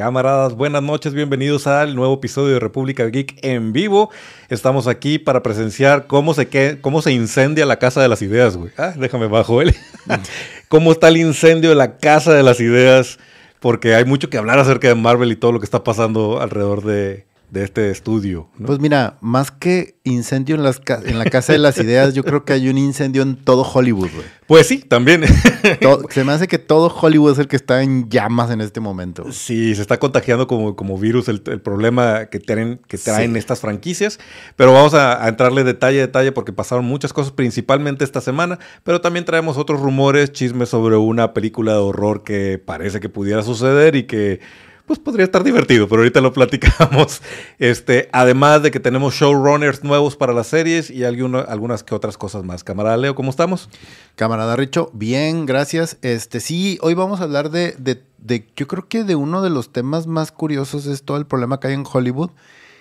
Camaradas, buenas noches, bienvenidos al nuevo episodio de República Geek en vivo. Estamos aquí para presenciar cómo se, cómo se incendia la Casa de las Ideas, güey. Ah, déjame bajo él. cómo está el incendio de la Casa de las Ideas, porque hay mucho que hablar acerca de Marvel y todo lo que está pasando alrededor de, de este estudio. Pues mira, más que incendio en, las en la Casa de las Ideas, yo creo que hay un incendio en todo Hollywood, güey. Pues sí, también. se me hace que todo Hollywood es el que está en llamas en este momento. Sí, se está contagiando como, como virus el, problema que tienen, que traen estas franquicias. Pero vamos a, a, entrarle detalle a detalle porque pasaron muchas cosas, principalmente esta semana. Pero también traemos otros rumores, chismes sobre una película de horror que parece que pudiera suceder y que pues podría estar divertido, pero ahorita lo platicamos. Este, además de que tenemos showrunners nuevos para las series y algunas que otras cosas más. Camarada Leo, ¿cómo estamos? Camarada Richo, bien, gracias. Este, sí, hoy vamos a hablar de, de, de, yo creo que de uno de los temas más curiosos es todo el problema que hay en Hollywood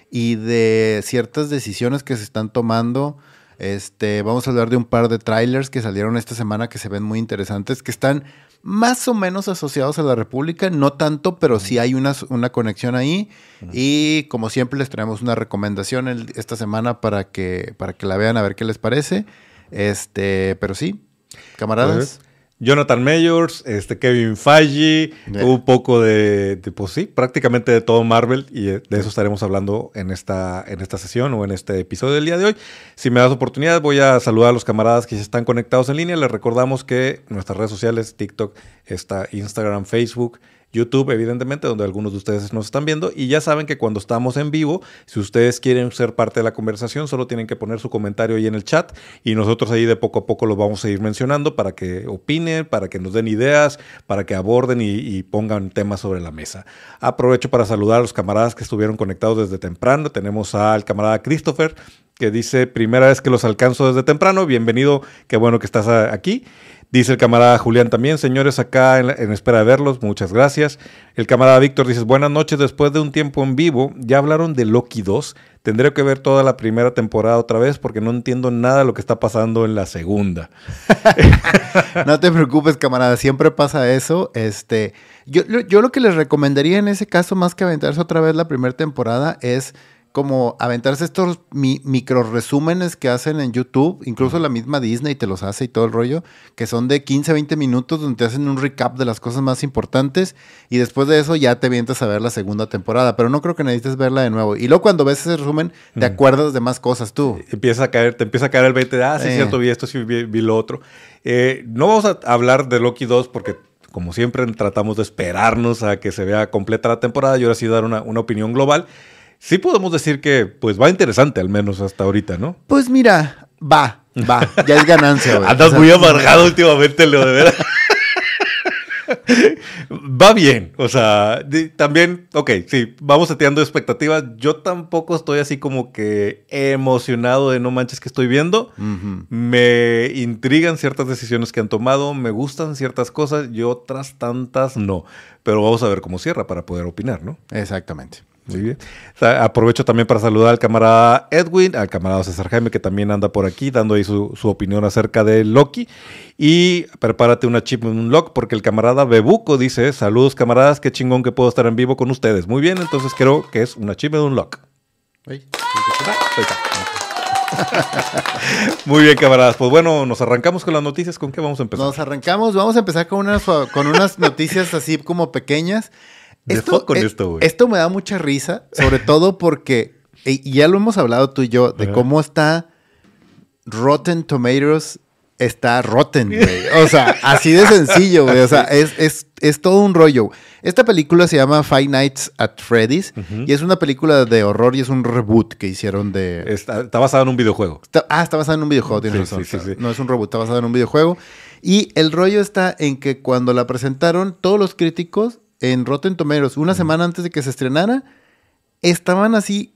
y de ciertas decisiones que se están tomando. Este, vamos a hablar de un par de trailers que salieron esta semana que se ven muy interesantes, que están más o menos asociados a la República, no tanto, pero sí hay una, una conexión ahí. Y como siempre les traemos una recomendación esta semana para que, para que la vean a ver qué les parece. Este, pero sí, camaradas. Jonathan Mayors, este Kevin Feige, un poco de, pues sí, prácticamente de todo Marvel y de eso estaremos hablando en esta, en esta sesión o en este episodio del día de hoy. Si me das oportunidad, voy a saludar a los camaradas que ya están conectados en línea. Les recordamos que nuestras redes sociales, TikTok, está Instagram, Facebook, YouTube, evidentemente, donde algunos de ustedes nos están viendo. Y ya saben que cuando estamos en vivo, si ustedes quieren ser parte de la conversación, solo tienen que poner su comentario ahí en el chat y nosotros ahí de poco a poco lo vamos a ir mencionando para que opinen, para que nos den ideas, para que aborden y, pongan temas sobre la mesa. Aprovecho para saludar a los camaradas que estuvieron conectados desde temprano. Tenemos al camarada Christopher que dice, primera vez que los alcanzo desde temprano, bienvenido, qué bueno que estás aquí. Dice el camarada Julián también, señores, acá en, espera de verlos, muchas gracias. El camarada Víctor dice, buenas noches, después de un tiempo en vivo, ya hablaron de Loki 2. Tendré que ver toda la primera temporada otra vez porque no entiendo nada de lo que está pasando en la segunda. no te preocupes, camarada, siempre pasa eso. Este, yo, yo lo que les recomendaría en ese caso, más que aventarse otra vez la primera temporada, es como aventarse estos micro resúmenes que hacen en YouTube, incluso la misma Disney te los hace y todo el rollo, que son de 15, 20 minutos donde te hacen un recap de las cosas más importantes y después de eso ya te vientas a ver la segunda temporada, pero no creo que necesites verla de nuevo. Y luego cuando ves ese resumen, te acuerdas de más cosas tú. Empieza a caer, te empieza a caer el 20 de, ah, sí, es cierto, vi esto, sí, vi, lo otro. Eh, no vamos a hablar de Loki 2 porque como siempre tratamos de esperarnos a que se vea completa la temporada y ahora sí dar una, una opinión global sí podemos decir que pues va interesante, al menos hasta ahorita, ¿no? Pues mira, va, va, ya es ganancia. Güey. Andas muy amargado últimamente, Leo, de verdad. va bien, o sea, también, ok, sí, vamos seteando expectativas. Yo tampoco estoy así como que emocionado de no manches que estoy viendo. Me intrigan ciertas decisiones que han tomado, me gustan ciertas cosas y otras tantas no. Pero vamos a ver cómo cierra para poder opinar, ¿no? Exactamente. Muy bien. aprovecho también para saludar al camarada Edwin, al camarada César Jaime, que también anda por aquí dando ahí su, opinión acerca de Loki. Y prepárate una chip un lock, porque el camarada Bebuco dice: Saludos, camaradas, qué chingón que puedo estar en vivo con ustedes. Muy bien, entonces creo que es una chip un lock. Muy bien, camaradas. Pues bueno, nos arrancamos con las noticias. ¿Con qué vamos a empezar? Nos arrancamos, vamos a empezar con unas, con unas noticias así como pequeñas esto, con eh, esto, güey. Esto me da mucha risa, sobre todo porque, y ya lo hemos hablado tú y yo, de cómo está Rotten Tomatoes está rotten, güey. O sea, así de sencillo, güey. O sea, es, es, todo un rollo. Esta película se llama Five Nights at Freddy's y es una película de horror y es un reboot que hicieron de... Está, está basado en un videojuego. ah, está basado en un videojuego, tienes razón. no es un reboot, está basado en un videojuego. Y el rollo está en que cuando la presentaron, todos los críticos en Rotten Tomatoes, una semana antes de que se estrenara, estaban así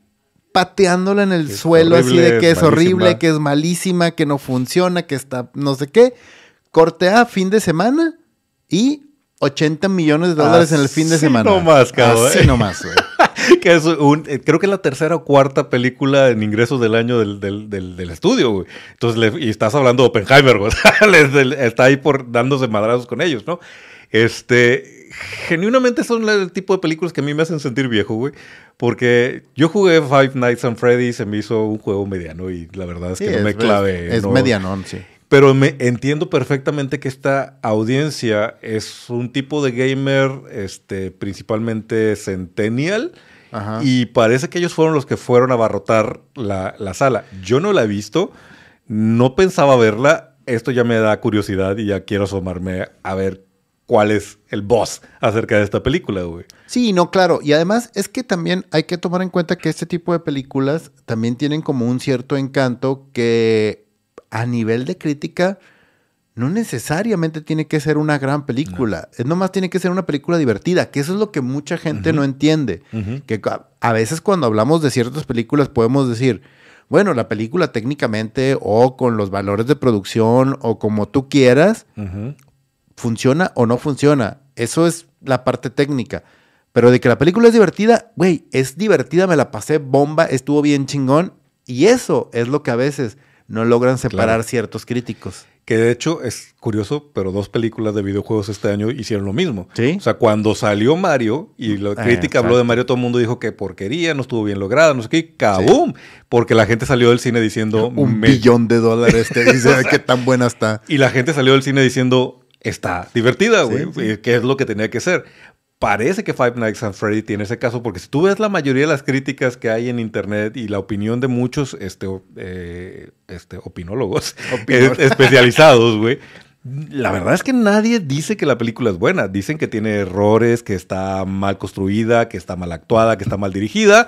pateándola en el suelo, así de que es horrible, que es malísima, que no funciona, que está no sé qué. Cortea fin de semana y 80 millones de dólares en el fin de semana. No más, cabrón. Así nomás, güey. que es un, eh, creo que es la tercera o cuarta película en ingresos del año del, del, del, estudio, güey. Entonces, y estás hablando de Oppenheimer, güey. está ahí por dándose madrazos con ellos, ¿no? Este, genuinamente son el tipo de películas que a mí me hacen sentir viejo, güey. Porque yo jugué Five Nights at Freddy's, se me hizo un juego mediano y la verdad es que no me clave. Es, medianón, sí. Pero me entiendo perfectamente que esta audiencia es un tipo de gamer, este, principalmente centennial. Y parece que ellos fueron los que fueron a abarrotar la, la sala. Yo no la he visto, no pensaba verla. Esto ya me da curiosidad y ya quiero asomarme a ver cuál es el boss acerca de esta película, güey. Sí, no, claro. Y además es que también hay que tomar en cuenta que este tipo de películas también tienen como un cierto encanto que a nivel de crítica no necesariamente tiene que ser una gran película. Es nomás tiene que ser una película divertida, que eso es lo que mucha gente no entiende. Que a veces cuando hablamos de ciertas películas podemos decir, bueno, la película técnicamente o con los valores de producción o como tú quieras, funciona o no funciona. Eso es la parte técnica. Pero de que la película es divertida, güey, es divertida, me la pasé bomba, estuvo bien chingón. Y eso es lo que a veces no logran separar ciertos críticos. Que de hecho es curioso, pero dos películas de videojuegos este año hicieron lo mismo. ¿Sí? O sea, cuando salió Mario y la ah, crítica habló de Mario, todo el mundo dijo que porquería, no estuvo bien lograda, no sé qué, ¡cabum! Porque la gente salió del cine diciendo... Un billón de dólares, te dice, qué tan buena está. Y la gente salió del cine diciendo, está divertida, güey, que es lo que tenía que ser. Parece que Five Nights at Freddy tiene ese caso, porque si tú ves la mayoría de las críticas que hay en internet y la opinión de muchos este, eh, este, opinólogos especializados, güey, la verdad es que nadie dice que la película es buena. Dicen que tiene errores, que está mal construida, que está mal actuada, que está mal dirigida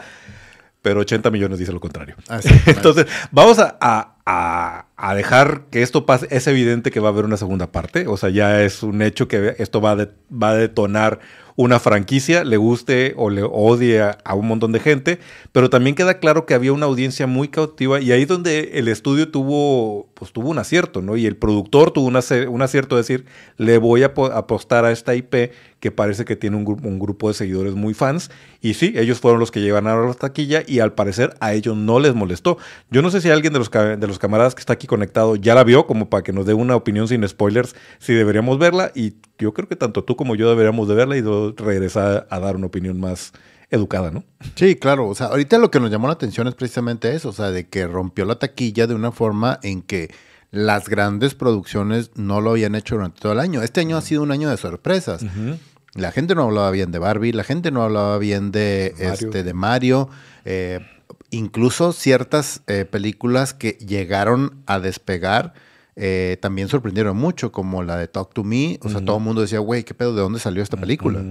pero 80 millones dice lo contrario. Entonces, vamos a, dejar que esto pase. Es evidente que va a haber una segunda parte, o sea, ya es un hecho que esto va, va a detonar una franquicia, le guste o le odie a, un montón de gente, pero también queda claro que había una audiencia muy cautiva y ahí donde el estudio tuvo, pues tuvo un acierto, ¿no? Y el productor tuvo un acierto de decir, le voy a apostar a esta IP que parece que tiene un, grupo de seguidores muy fans. Y sí, ellos fueron los que llevan a la taquilla y al parecer a ellos no les molestó. Yo no sé si alguien de los, de los camaradas que está aquí conectado ya la vio, como para que nos dé una opinión sin spoilers, si deberíamos verla. Y yo creo que tanto tú como yo deberíamos de verla y regresar a dar una opinión más educada, ¿no? Sí, claro. O sea, ahorita lo que nos llamó la atención es precisamente eso, o sea, de que rompió la taquilla de una forma en que las grandes producciones no lo habían hecho durante todo el año. Este año ha sido un año de sorpresas. La gente no hablaba bien de Barbie, la gente no hablaba bien de Mario, este, de Mario eh, incluso ciertas eh, películas que llegaron a despegar eh, también sorprendieron mucho, como la de Talk to Me. O sea, todo el mundo decía, güey, ¿qué pedo? ¿De dónde salió esta película?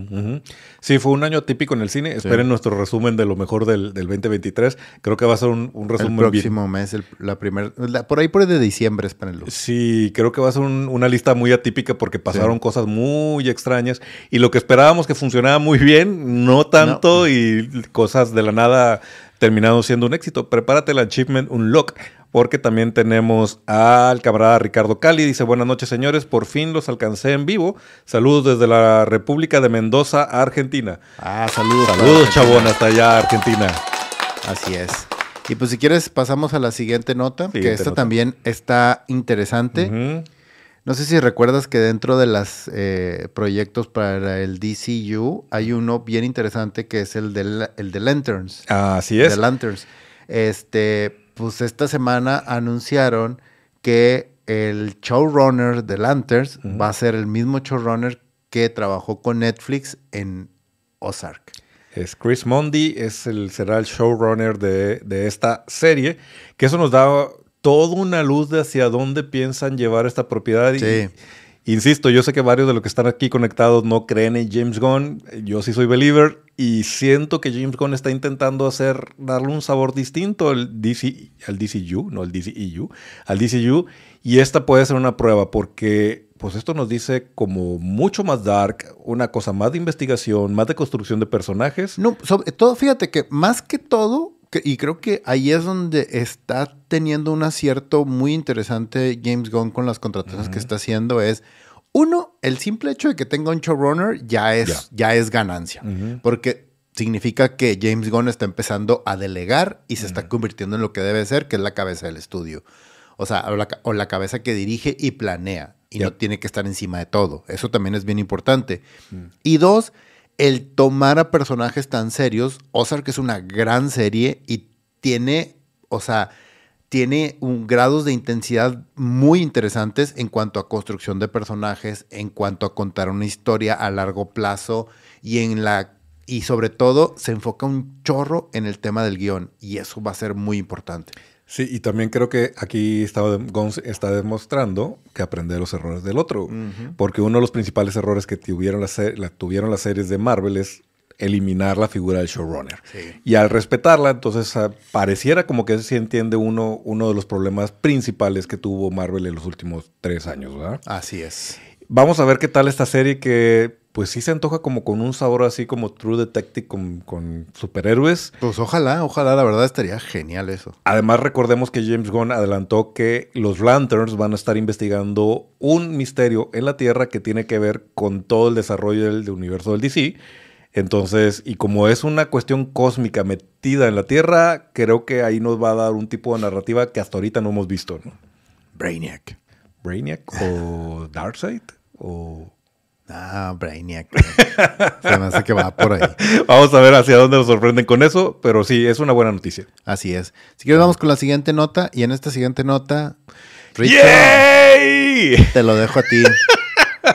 Sí, fue un año típico en el cine. Esperen nuestro resumen de lo mejor del, 2023. Creo que va a ser un, resumen. El próximo mes, la primera. Por ahí por el de diciembre, espérenlo. Sí, creo que va a ser una lista muy atípica porque pasaron cosas muy extrañas. Y lo que esperábamos que funcionaba muy bien, no tanto. Y cosas de la nada terminaron siendo un éxito. Prepárate el achievement, un lock porque también tenemos al camarada Ricardo Cali. Dice, buenas noches señores, por fin los alcancé en vivo. Saludos desde la República de Mendoza, Argentina. Ah, saludos. Saludos, chabón, hasta allá, Argentina. Así es. Y pues si quieres pasamos a la siguiente nota, que esta también está interesante. No sé si recuerdas que dentro de los eh, proyectos para el DCU hay uno bien interesante que es el de, el de Lanterns. así es. De Lanterns. Este, pues esta semana anunciaron que el showrunner de Lanterns va a ser el mismo showrunner que trabajó con Netflix en Ozark. Es Chris Mondi, es el, será el showrunner de, de esta serie, que eso nos da toda una luz de hacia dónde piensan llevar esta propiedad. Sí. Insisto, yo sé que varios de los que están aquí conectados no creen en James Gunn. Yo sí soy believer y siento que James Gunn está intentando hacer, darle un sabor distinto al, DC, al DCU, no al DCEU, al DCU. Y esta puede ser una prueba porque pues esto nos dice como mucho más dark, una cosa más de investigación, más de construcción de personajes. No, sobre todo, fíjate que más que todo, y creo que ahí es donde está teniendo un acierto muy interesante James Gunn con las contrataciones que está haciendo es uno, el simple hecho de que tenga un showrunner ya es, ya es ganancia, porque significa que James Gunn está empezando a delegar y se está convirtiendo en lo que debe ser, que es la cabeza del estudio. O sea, o la, cabeza que dirige y planea. y no tiene que estar encima de todo. Eso también es bien importante. Mm. Y dos, el tomar a personajes tan serios. Ozark es una gran serie y tiene, o sea, tiene un, grados de intensidad muy interesantes en cuanto a construcción de personajes, en cuanto a contar una historia a largo plazo y en la y sobre todo se enfoca un chorro en el tema del guion y eso va a ser muy importante. Sí, y también creo que aquí está, Gons está demostrando que aprende de los errores del otro, porque uno de los principales errores que tuvieron, la, tuvieron las series de Marvel es eliminar la figura del showrunner. Y al respetarla, entonces ah, pareciera como que se entiende uno, uno de los problemas principales que tuvo Marvel en los últimos tres años, ¿verdad? Así es. Vamos a ver qué tal esta serie que pues sí se antoja como con un sabor así como True Detective con, superhéroes. Pues ojalá, ojalá, la verdad estaría genial eso. Además recordemos que James Gunn adelantó que los Lanterns van a estar investigando un misterio en la Tierra que tiene que ver con todo el desarrollo del, universo del DC. Entonces, y como es una cuestión cósmica metida en la Tierra, creo que ahí nos va a dar un tipo de narrativa que hasta ahorita no hemos visto, ¿no? Brainiac. Brainiac o Darkseid o Ah, Brainiac. Se me hace que va por ahí. Vamos a ver hacia dónde nos sorprenden con eso, pero sí, es una buena noticia. Así es. Si quieres, vamos con la siguiente nota. Y en esta siguiente nota, ¡Yay! te lo dejo a ti.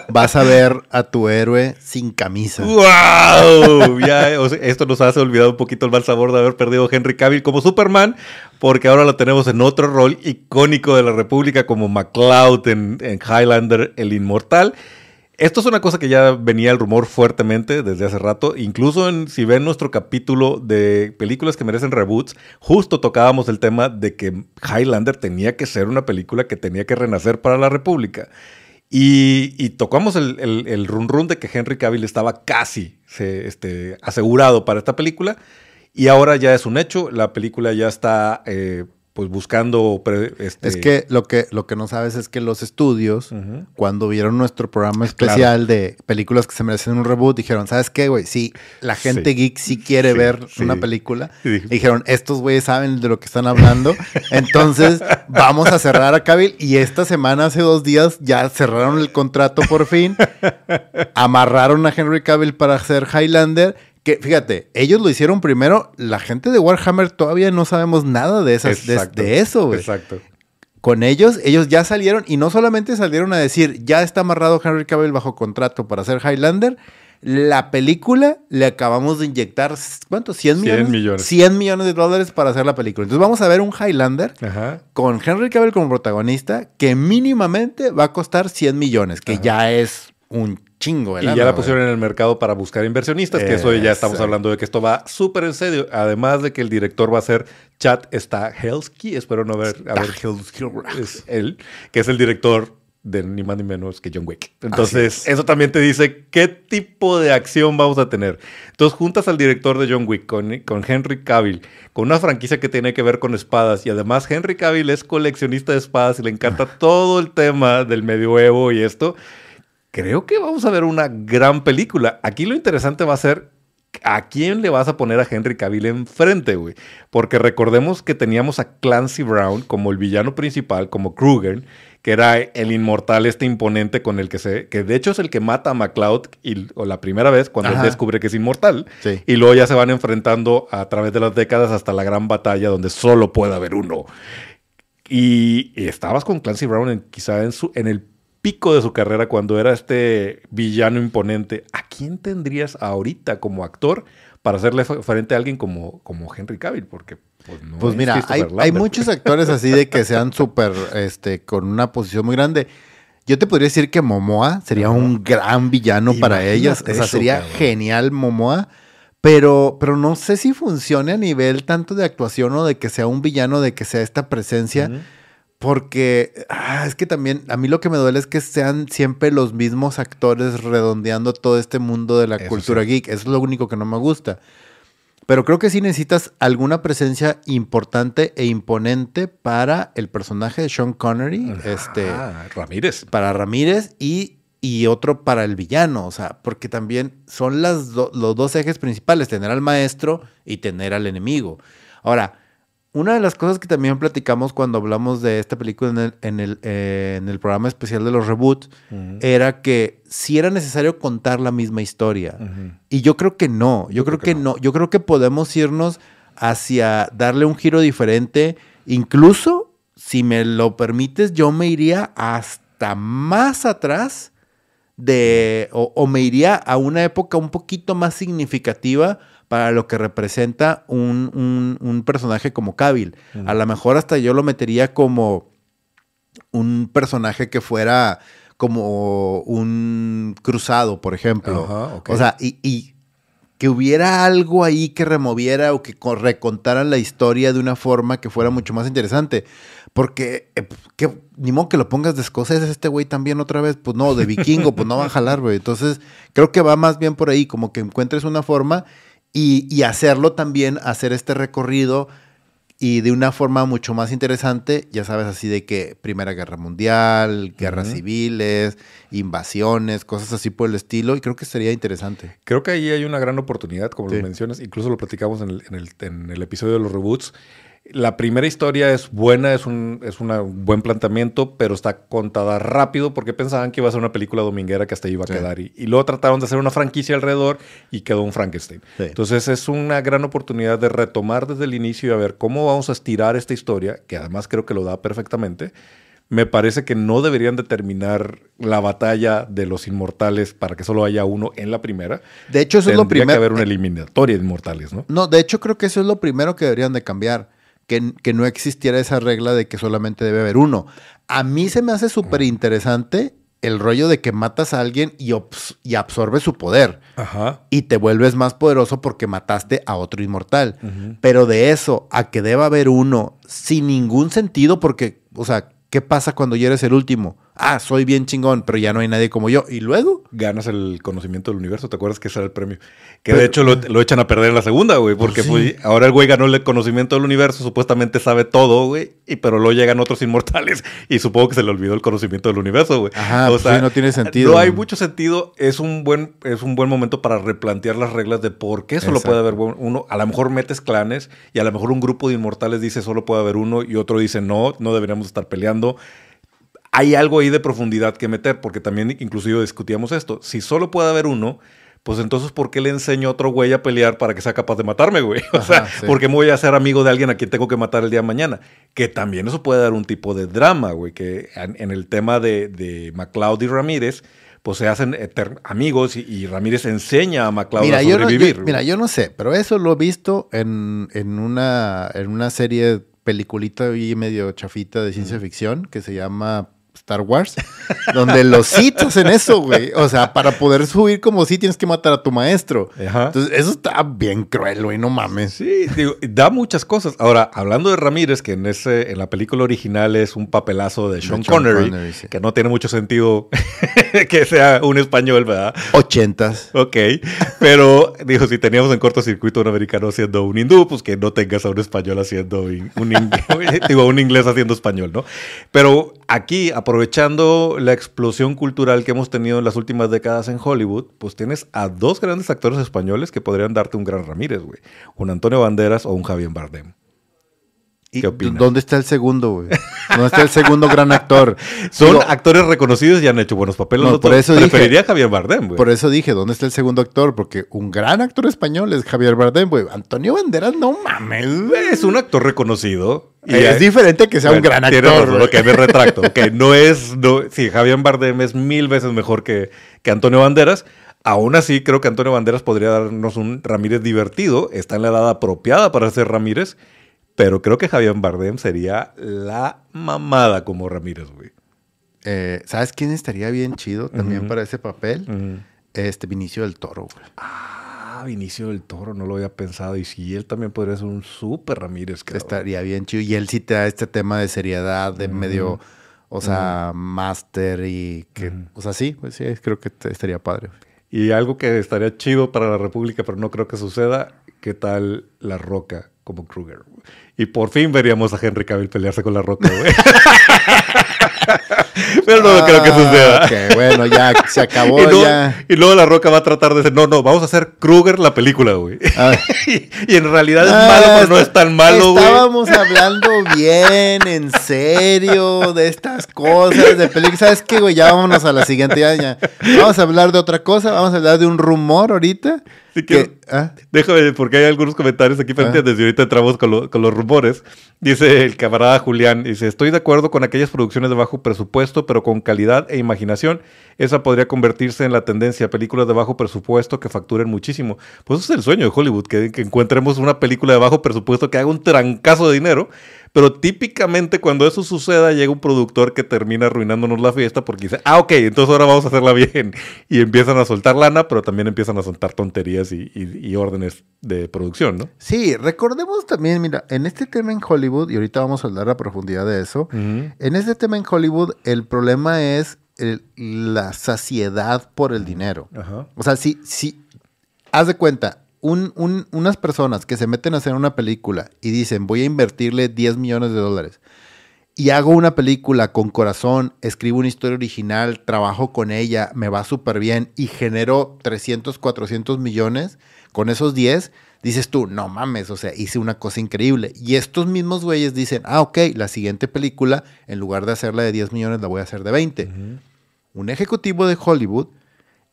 Vas a ver a tu héroe sin camisa. ¡Wow! Ya, esto nos hace olvidar un poquito el mal sabor de haber perdido a Henry Cavill como Superman, porque ahora lo tenemos en otro rol icónico de la República como McCloud en, en Highlander, el Inmortal. Esto es una cosa que ya venía el rumor fuertemente desde hace rato. Incluso en, si ven nuestro capítulo de películas que merecen reboots, justo tocábamos el tema de que Highlander tenía que ser una película que tenía que renacer para la República. Y, tocamos el, el, run run de que Henry Cavill estaba casi este, asegurado para esta película. Y ahora ya es un hecho. La película ya está eh, pues buscando... Este... Es que lo, que lo que no sabes es que los estudios, cuando vieron nuestro programa especial de películas que se merecen un reboot, dijeron, ¿sabes qué, güey? Sí, la gente geek sí quiere ver una película. dijeron, estos güeyes saben de lo que están hablando. Entonces, vamos a cerrar a Cavill. Y esta semana, hace dos días, ya cerraron el contrato por fin. amarraron a Henry Cavill para hacer Highlander que fíjate, ellos lo hicieron primero, la gente de Warhammer todavía no sabemos nada de, esas, de, eso, güey. Exacto. Con ellos, ellos ya salieron y no solamente salieron a decir, ya está amarrado Henry Cavill bajo contrato para hacer Highlander, la película le acabamos de inyectar, ¿cuánto? ¿100 millones? 100 millones. 100 millones de dólares para hacer la película. Entonces vamos a ver un Highlander con Henry Cavill como protagonista que mínimamente va a costar 100 millones, que ya es un chingo. y ya la pusieron en el mercado para buscar inversionistas, que eso ya estamos hablando de que esto va súper en serio. Además de que el director va a ser Chad Stahelski, espero no haber... es él, que es el director de ni más ni menos que John Wick. Entonces, eso también te dice qué tipo de acción vamos a tener. Entonces, juntas al director de John Wick con, con Henry Cavill, con una franquicia que tiene que ver con espadas, y además Henry Cavill es coleccionista de espadas y le encanta todo el tema del medioevo y esto creo que vamos a ver una gran película. Aquí lo interesante va a ser ¿A quién le vas a poner a Henry Cavill enfrente, güey? Porque recordemos que teníamos a Clancy Brown como el villano principal, como Kruger, que era el inmortal, este imponente con el que se. que de hecho es el que mata a McCloud y, o la primera vez cuando él descubre que es inmortal. Y luego ya se van enfrentando a través de las décadas hasta la gran batalla donde solo puede haber uno. Y, estabas con Clancy Brown en, quizá en, su, en el pico de su carrera cuando era este villano imponente, ¿a quién tendrías ahorita como actor para hacerle frente a alguien como, como Henry Cavill? Porque pues, no pues mira, hay, muchos actores así de que sean súper, este, con una posición muy grande. Yo te podría decir que Momoa sería un gran villano para ellas. O sea, sería genial Momoa. Pero, pero no sé si funcione a nivel tanto de actuación o de que sea un villano, de que sea esta presencia. Porque ah, es que también a mí lo que me duele es que sean siempre los mismos actores redondeando todo este mundo de la cultura geek. Eso es lo único que no me gusta. Pero creo que sí necesitas alguna presencia importante e imponente para el personaje de Sean Connery. este, Ramírez. Para Ramírez y, y, otro para el villano. O sea, porque también son las los dos ejes principales: tener al maestro y tener al enemigo. Ahora, una de las cosas que también platicamos cuando hablamos de esta película en el, en el, eh, en el programa especial de los reboots era que si era necesario contar la misma historia. Y yo creo que no, yo, creo, que, no. Yo creo que podemos irnos hacia darle un giro diferente. Incluso, si me lo permites, yo me iría hasta más atrás de, o me iría a una época un poquito más significativa para lo que representa un, personaje como Kabil. A lo mejor hasta yo lo metería como un personaje que fuera como un cruzado, por ejemplo. O sea, y, que hubiera algo ahí que removiera o que recontaran la historia de una forma que fuera mucho más interesante. Porque, eh, que, ni modo que lo pongas de escocés este güey también otra vez, pues no, de vikingo, pues no va a jalar, güey. Entonces, creo que va más bien por ahí, como que encuentres una forma y, hacerlo también, hacer este recorrido y de una forma mucho más interesante, ya sabes, así de que Primera Guerra Mundial, guerras civiles, invasiones, cosas así por el estilo, y creo que sería interesante. Creo que ahí hay una gran oportunidad, como lo mencionas, incluso lo platicamos en el, en el, en el episodio de los reboots, la primera historia es buena, es un, es buen planteamiento, pero está contada rápido porque pensaban que iba a ser una película dominguera que hasta iba a quedar. Y, luego trataron de hacer una franquicia alrededor y quedó un Frankenstein. Entonces es una gran oportunidad de retomar desde el inicio y a ver cómo vamos a estirar esta historia, que además creo que lo da perfectamente. Me parece que no deberían determinar la batalla de los inmortales para que solo haya uno en la primera. De hecho, eso es lo primero. Que haber una eliminatoria de inmortales, ¿no? No, de hecho creo que eso es lo primero que deberían de cambiar que, no existiera esa regla de que solamente debe haber uno. A mí se me hace súper interesante el rollo de que matas a alguien y, y absorbes su poder. Ajá. Y te vuelves más poderoso porque mataste a otro inmortal. Pero de eso a que deba haber uno sin ningún sentido, porque, o sea, ¿qué pasa cuando ya eres el último? Ah, soy bien chingón, pero ya no hay nadie como yo. ¿Y luego? Ganas el conocimiento del universo, ¿te acuerdas que ese era el premio? Que de hecho lo, echan a perder en la segunda, güey, porque pues, ahora el güey ganó el conocimiento del universo, supuestamente sabe todo, güey, y, pero luego llegan otros inmortales y supongo que se le olvidó el conocimiento del universo, güey. Ajá, o pues no tiene sentido. No hay mucho sentido, es un buen, es un buen momento para replantear las reglas de por qué solo puede haber uno. A lo mejor metes clanes y a lo mejor un grupo de inmortales dice solo puede haber uno y otro dice no, no deberíamos estar peleando hay algo ahí de profundidad que meter, porque también inclusive discutíamos esto. Si solo puede haber uno, pues entonces, ¿por qué le enseño a otro güey a pelear para que sea capaz de matarme, güey? O sea, ¿por qué me voy a hacer amigo de alguien a quien tengo que matar el día de mañana? Que también eso puede dar un tipo de drama, güey, que en, el tema de, de McLeod y Ramírez, pues se hacen amigos y, Ramírez enseña a McLeod a sobrevivir. mira, yo no sé, pero eso lo he visto en, en, una, en una serie peliculita y medio chafita de ciencia ficción que se llama Star Wars, donde los Sith hacen eso, güey. O sea, para poder subir como si tienes que matar a tu maestro. Entonces, eso está bien cruel, güey, no mames. Sí, digo, da muchas cosas. Ahora, hablando de Ramírez, que en ese, en la película original es un papelazo de Sean, Connery, que no tiene mucho sentido que sea un español, ¿verdad? Ochentas. Ok. Pero, digo, si teníamos en cortocircuito un americano haciendo un hindú, pues que no tengas a un español haciendo un, digo, un inglés haciendo español, ¿no? Pero aquí, aprovechando la explosión cultural que hemos tenido en las últimas décadas en Hollywood, pues tienes a dos grandes actores españoles que podrían darte un gran Ramírez, güey. Un Antonio Banderas o un Javier Bardem. ¿Qué opinas? ¿Dónde está el segundo, güey? ¿Dónde está el segundo gran actor? Son actores reconocidos y han hecho buenos papeles. No, por eso Preferiría a Javier Bardem, güey. Por eso dije, ¿dónde está el segundo actor? Porque un gran actor español es Javier Bardem, güey. Antonio Banderas, no mames. Es un actor reconocido. Y es diferente que sea un gran actor. lo que me retracto. que no es. No, sí, Javier Bardem es mil veces mejor que, que Antonio Banderas. Aún así, creo que Antonio Banderas podría darnos un Ramírez divertido. Está en la edad apropiada para ser Ramírez. Pero creo que Javier Bardem sería la mamada como Ramírez, güey. Eh, ¿Sabes quién estaría bien chido también para ese papel? Este Vinicio del Toro, güey. Ah, Vinicio del Toro, no lo había pensado. Y si él también podría ser un súper Ramírez, que Estaría bien chido. Y él sí te da este tema de seriedad, de medio, o sea, máster y que, o sea, sí, pues sí, creo que estaría padre. Y algo que estaría chido para la República, pero no creo que suceda, ¿qué tal La Roca como Kruger? Y por fin veríamos a Henry Cavill pelearse con la roca, güey. Pero no creo que suceda. Ok, bueno, ya se acabó y, luego, ya. y luego La Roca va a tratar de decir, no, no, vamos a hacer Kruger la película, güey. Ah. y, y en realidad es Ah, malo, pero no es tan malo, güey. Estábamos hablando bien, en serio, de estas cosas, de películas. ¿Sabes qué, güey? Ya vámonos a la siguiente. Ya, ya. Vamos a hablar de otra cosa. Vamos a hablar de un rumor ahorita. Sí, que, ¿ah? Déjame, porque hay algunos comentarios aquí Ah. pendientes y ahorita entramos con, lo- con los rumores. Dice el camarada Julián, dice, estoy de acuerdo con aquellas producciones de bajo presupuesto, pero con calidad e imaginación. Esa podría convertirse en la tendencia, películas de bajo presupuesto que facturen muchísimo. Pues ese es el sueño de Hollywood, que, que encontremos una película de bajo presupuesto que haga un trancazo de dinero. Pero típicamente cuando eso suceda, llega un productor que termina arruinándonos la fiesta porque dice, ah, ok, entonces ahora vamos a hacerla bien. Y empiezan a soltar lana, pero también empiezan a soltar tonterías y, y- y órdenes de producción, ¿no? Sí, recordemos también, mira, en este tema en Hollywood, y ahorita vamos a hablar a profundidad de eso, en este tema en Hollywood el problema es el- la saciedad por el dinero. Ajá. O sea, si, si haz de cuenta, un- un- unas personas que se meten a hacer una película y dicen, voy a invertirle 10 millones de dólares y hago una película con corazón, escribo una historia original, trabajo con ella, me va súper bien y genero 300, 400 millones, con esos 10, dices tú, no mames, o sea, hice una cosa increíble. Y estos mismos güeyes dicen, ah, ok, la siguiente película, en lugar de hacerla de 10 millones, la voy a hacer de 20 un ejecutivo de Hollywood,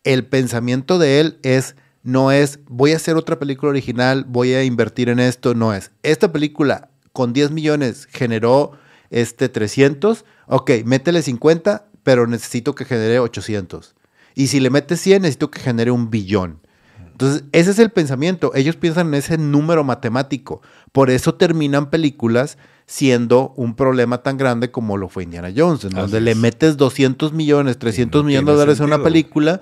el pensamiento de él es, no es, voy a hacer otra película original, voy a invertir en esto, no es, esta película con 10 millones generó este 300, ok, métele 50, pero necesito que genere 800. Y si le metes 100, necesito que genere un billón. Entonces, ese es el pensamiento. Ellos piensan en ese número matemático. Por eso terminan películas siendo un problema tan grande como lo fue Indiana Jones, en donde le es. metes 200 millones, 300 no millones de dólares a una sentido. película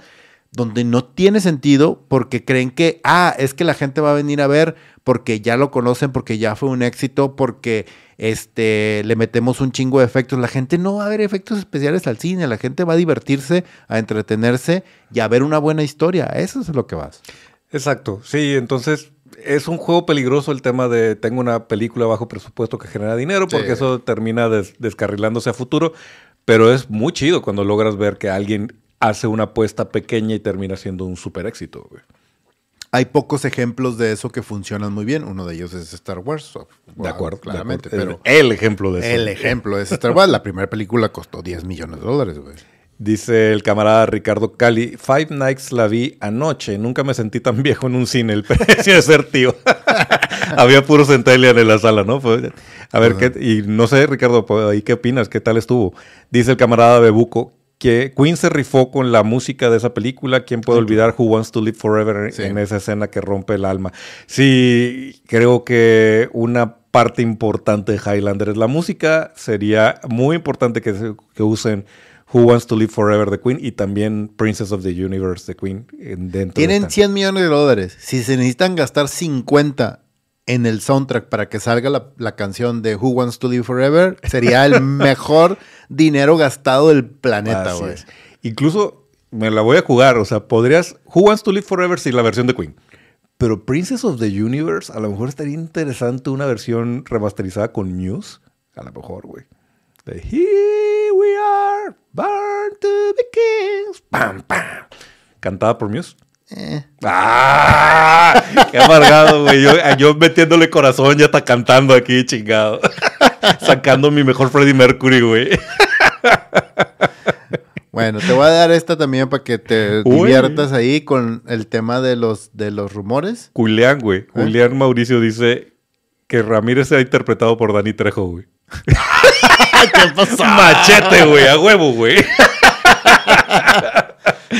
donde no tiene sentido porque creen que, ah, es que la gente va a venir a ver porque ya lo conocen, porque ya fue un éxito, porque este, le metemos un chingo de efectos. La gente no va a ver efectos especiales al cine, la gente va a divertirse, a entretenerse y a ver una buena historia. Eso es lo que vas. Exacto, sí, entonces es un juego peligroso el tema de tengo una película bajo presupuesto que genera dinero porque Sí. eso termina des- descarrilándose a futuro, pero es muy chido cuando logras ver que alguien hace una apuesta pequeña y termina siendo un super éxito. güey. Hay pocos ejemplos de eso que funcionan muy bien. Uno de ellos es Star Wars. De acuerdo, claramente. de acuerdo. Pero el, el ejemplo de eso. el ejemplo es Star Wars. La primera película costó 10 millones de dólares, güey. Dice el camarada Ricardo Cali, Five Nights la vi anoche, nunca me sentí tan viejo en un cine, el precio de ser tío. Había puro centellian en la sala, ¿no? A ver, ¿qué, y no sé, Ricardo, pues, ahí qué opinas? ¿Qué tal estuvo? Dice el camarada Bebuco, que Queen se rifó con la música de esa película. ¿Quién puede olvidar Who Wants to Live Forever en, Sí. en esa escena que rompe el alma? Sí, creo que una parte importante de Highlander es la música. Sería muy importante que, se- que usen Who Wants to Live Forever de Queen y también Princess of the Universe de Queen dentro de Tienen esta. 100 millones de dólares. Si se necesitan gastar 50 en el soundtrack para que salga la, la canción de Who Wants to Live Forever, sería el mejor dinero gastado del planeta, güey. Incluso me la voy a jugar. O sea, podrías. Who Wants to Live Forever sin la versión de Queen. Pero Princess of the Universe, a lo mejor estaría interesante una versión remasterizada con Muse. A lo mejor, güey. De Here we are, born to be kings. Pam, pam. Cantada por Muse. Eh, ¡Ah! ¡Qué amargado, güey! Yo, yo metiéndole corazón ya está cantando aquí, chingado. Sacando mi mejor Freddie Mercury, güey. Bueno, te voy a dar esta también para que te Uy. diviertas ahí con el tema de los, de los rumores. Julián, güey. Julián Mauricio dice que Ramírez sea interpretado por Dani Trejo, güey. ¿Qué pasó? Machete, güey, a huevo, güey.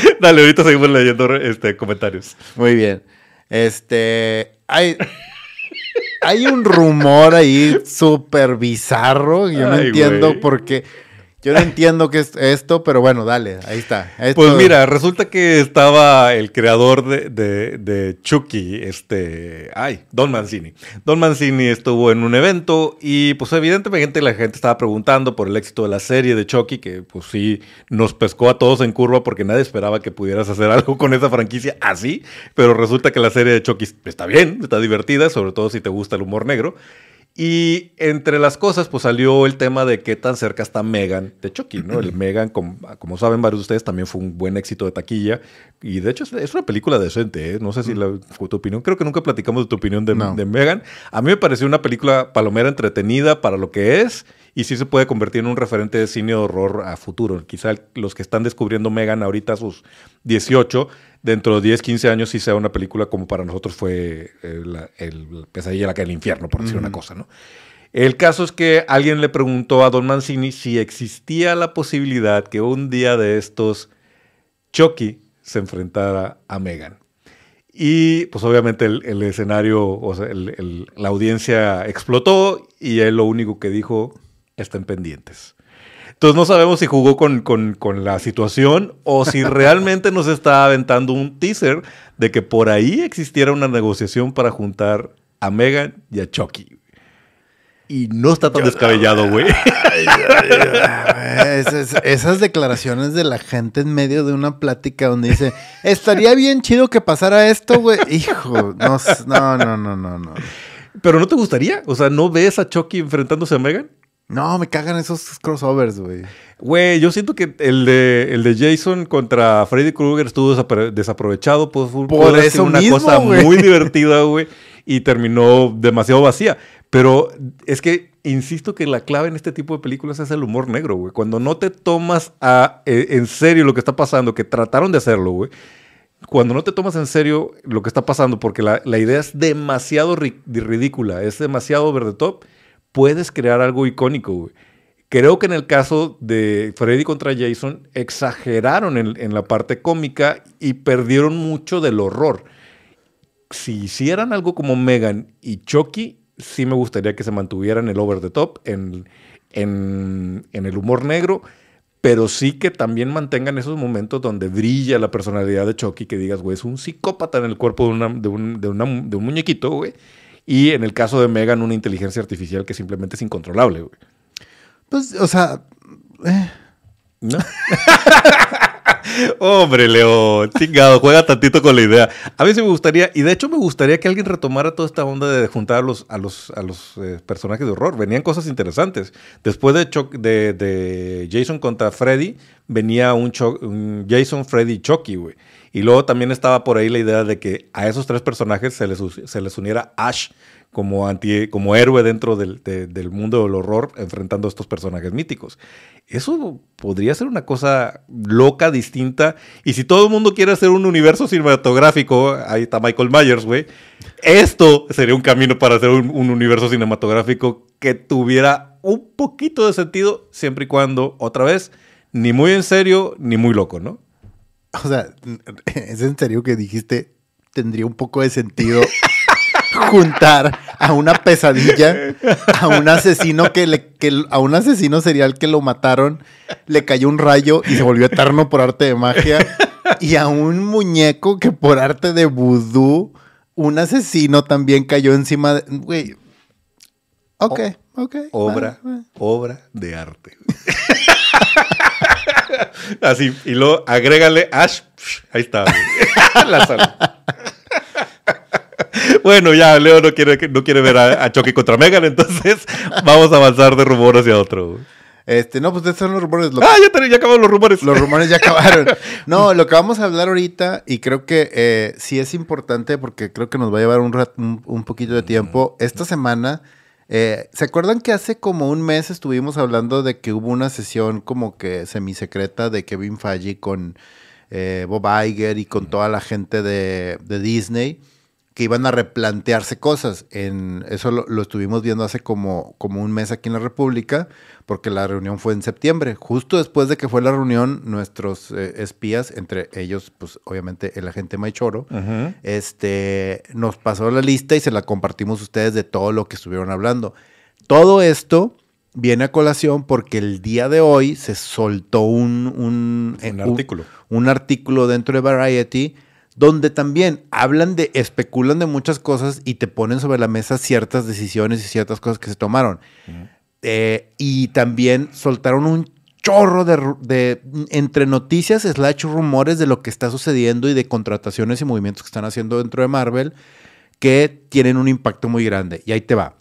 Dale, ahorita seguimos leyendo este, comentarios. Muy bien. Este. Hay. Hay un rumor ahí súper bizarro. Yo no entiendo por qué. Yo no entiendo qué es esto, pero bueno, dale, ahí está. Pues mira, resulta que estaba el creador de, de, de Chucky, este, ay, Don Mancini. Don Mancini estuvo en un evento y pues evidentemente la gente estaba preguntando por el éxito de la serie de Chucky, que pues sí nos pescó a todos en curva porque nadie esperaba que pudieras hacer algo con esa franquicia así, pero resulta que la serie de Chucky está bien, está divertida, sobre todo si te gusta el humor negro. Y entre las cosas, pues salió el tema de qué tan cerca está Megan de Chucky, ¿no? El Megan, como, como, saben varios de ustedes, también fue un buen éxito de taquilla. Y de hecho es, una película decente, ¿eh? No sé si la, tu opinión, creo que nunca platicamos de tu opinión de, de Megan. A mí me pareció una película palomera entretenida para lo que es y sí se puede convertir en un referente de cine de horror a futuro. Quizá los que están descubriendo Megan ahorita a sus 18 dentro de 10, 15 años sí sea una película como para nosotros fue el, eh, el Pesadilla la que el infierno, por decir una cosa, ¿no? El caso es que alguien le preguntó a Don Mancini si existía la posibilidad que un día de estos Chucky se enfrentara a Megan. Y pues obviamente el, escenario, o sea, la audiencia explotó y él lo único que dijo, estén pendientes. Entonces no sabemos si jugó con, la situación o si realmente nos está aventando un teaser de que por ahí existiera una negociación para juntar a Megan y a Chucky. Y no está tan descabellado, güey. esas declaraciones de la gente en medio de una plática donde dice, estaría bien chido que pasara esto, güey. Hijo, no, no, no, no, no, no. Pero no te gustaría, o sea, ¿no ves a Chucky enfrentándose a Megan? No, me cagan esos crossovers, güey. Güey, yo siento que el de, el de Jason contra Freddy Krueger estuvo desaprovechado. Pues, Por eso una cosa muy divertida, güey. Y terminó demasiado vacía. Pero es que insisto que la clave en este tipo de películas es el humor negro, güey. Cuando no te tomas a, eh, en serio lo que está pasando, que trataron de hacerlo, güey. Cuando no te tomas en serio lo que está pasando, porque la, la idea es demasiado ridícula, es demasiado over top puedes crear algo icónico, güey. Creo que en el caso de Freddy contra Jason, exageraron en, la parte cómica y perdieron mucho del horror. Si hicieran algo como Megan y Chucky, sí me gustaría que se mantuvieran el over the top, en, en, el humor negro, pero sí que también mantengan esos momentos donde brilla la personalidad de Chucky, que digas, güey, es un psicópata en el cuerpo de, un muñequito, güey y en el caso de Megan, una inteligencia artificial que simplemente es incontrolable, güey. Pues, o sea. Eh. ¿No? Hombre, Leo, chingado, juega tantito con la idea. A mí sí me gustaría, y de hecho me gustaría que alguien retomara toda esta onda de juntar a los, a los, a los eh, personajes de horror. Venían cosas interesantes. Después de, de, Jason contra Freddy, venía un, un Jason, Freddy y Chucky, güey. Y luego también estaba por ahí la idea de que a esos tres personajes se les, se les uniera Ash como, anti, como héroe dentro del, del, mundo del horror enfrentando a estos personajes míticos. Eso podría ser una cosa loca, distinta. Y si todo el mundo quiere hacer un universo cinematográfico, ahí está Michael Myers, güey. Esto sería un camino para hacer un, un universo cinematográfico que tuviera un poquito de sentido, siempre y cuando, otra vez, ni muy en serio, ni muy loco, ¿no? O sea, ¿es en serio que dijiste tendría un poco de sentido juntar a una pesadilla, a un asesino que le, que, a un asesino serial que lo mataron, le cayó un rayo y se volvió eterno por arte de magia, y a un muñeco que por arte de vudú, un asesino también cayó encima de. Güey. Ok, ok. Obra, obra de arte. Así, y luego agrégale Ash. Ahí está. la sala. Bueno, ya Leo no quiere, no quiere ver a, Chucky contra Megan, entonces vamos a avanzar de rumor hacia otro. Este, no, pues estos son los rumores. ah, ya, ya, acabaron los rumores. Los rumores ya acabaron. No, lo que vamos a hablar ahorita, y creo que eh, sí es importante porque creo que nos va a llevar un, un poquito de tiempo. Esta semana eh, ¿Se acuerdan que hace como un mes estuvimos hablando de que hubo una sesión como que semisecreta de Kevin Feige con eh, Bob Iger y con toda la gente de, de Disney? Que iban a replantearse cosas. En, eso lo, estuvimos viendo hace como, como un mes aquí en la República, porque la reunión fue en septiembre. Justo después de que fue la reunión, nuestros eh, espías, entre ellos, pues obviamente el agente Maichoro, este, nos pasó la lista y se la compartimos ustedes de todo lo que estuvieron hablando. Todo esto viene a colación porque el día de hoy se soltó un, un, un artículo. Un artículo dentro de Variety donde también hablan de, especulan de muchas cosas y te ponen sobre la mesa ciertas decisiones y ciertas cosas que se tomaron. Eh, y también soltaron un chorro de, entre noticias slash rumores de lo que está sucediendo y de contrataciones y movimientos que están haciendo dentro de Marvel que tienen un impacto muy grande. Y ahí te va.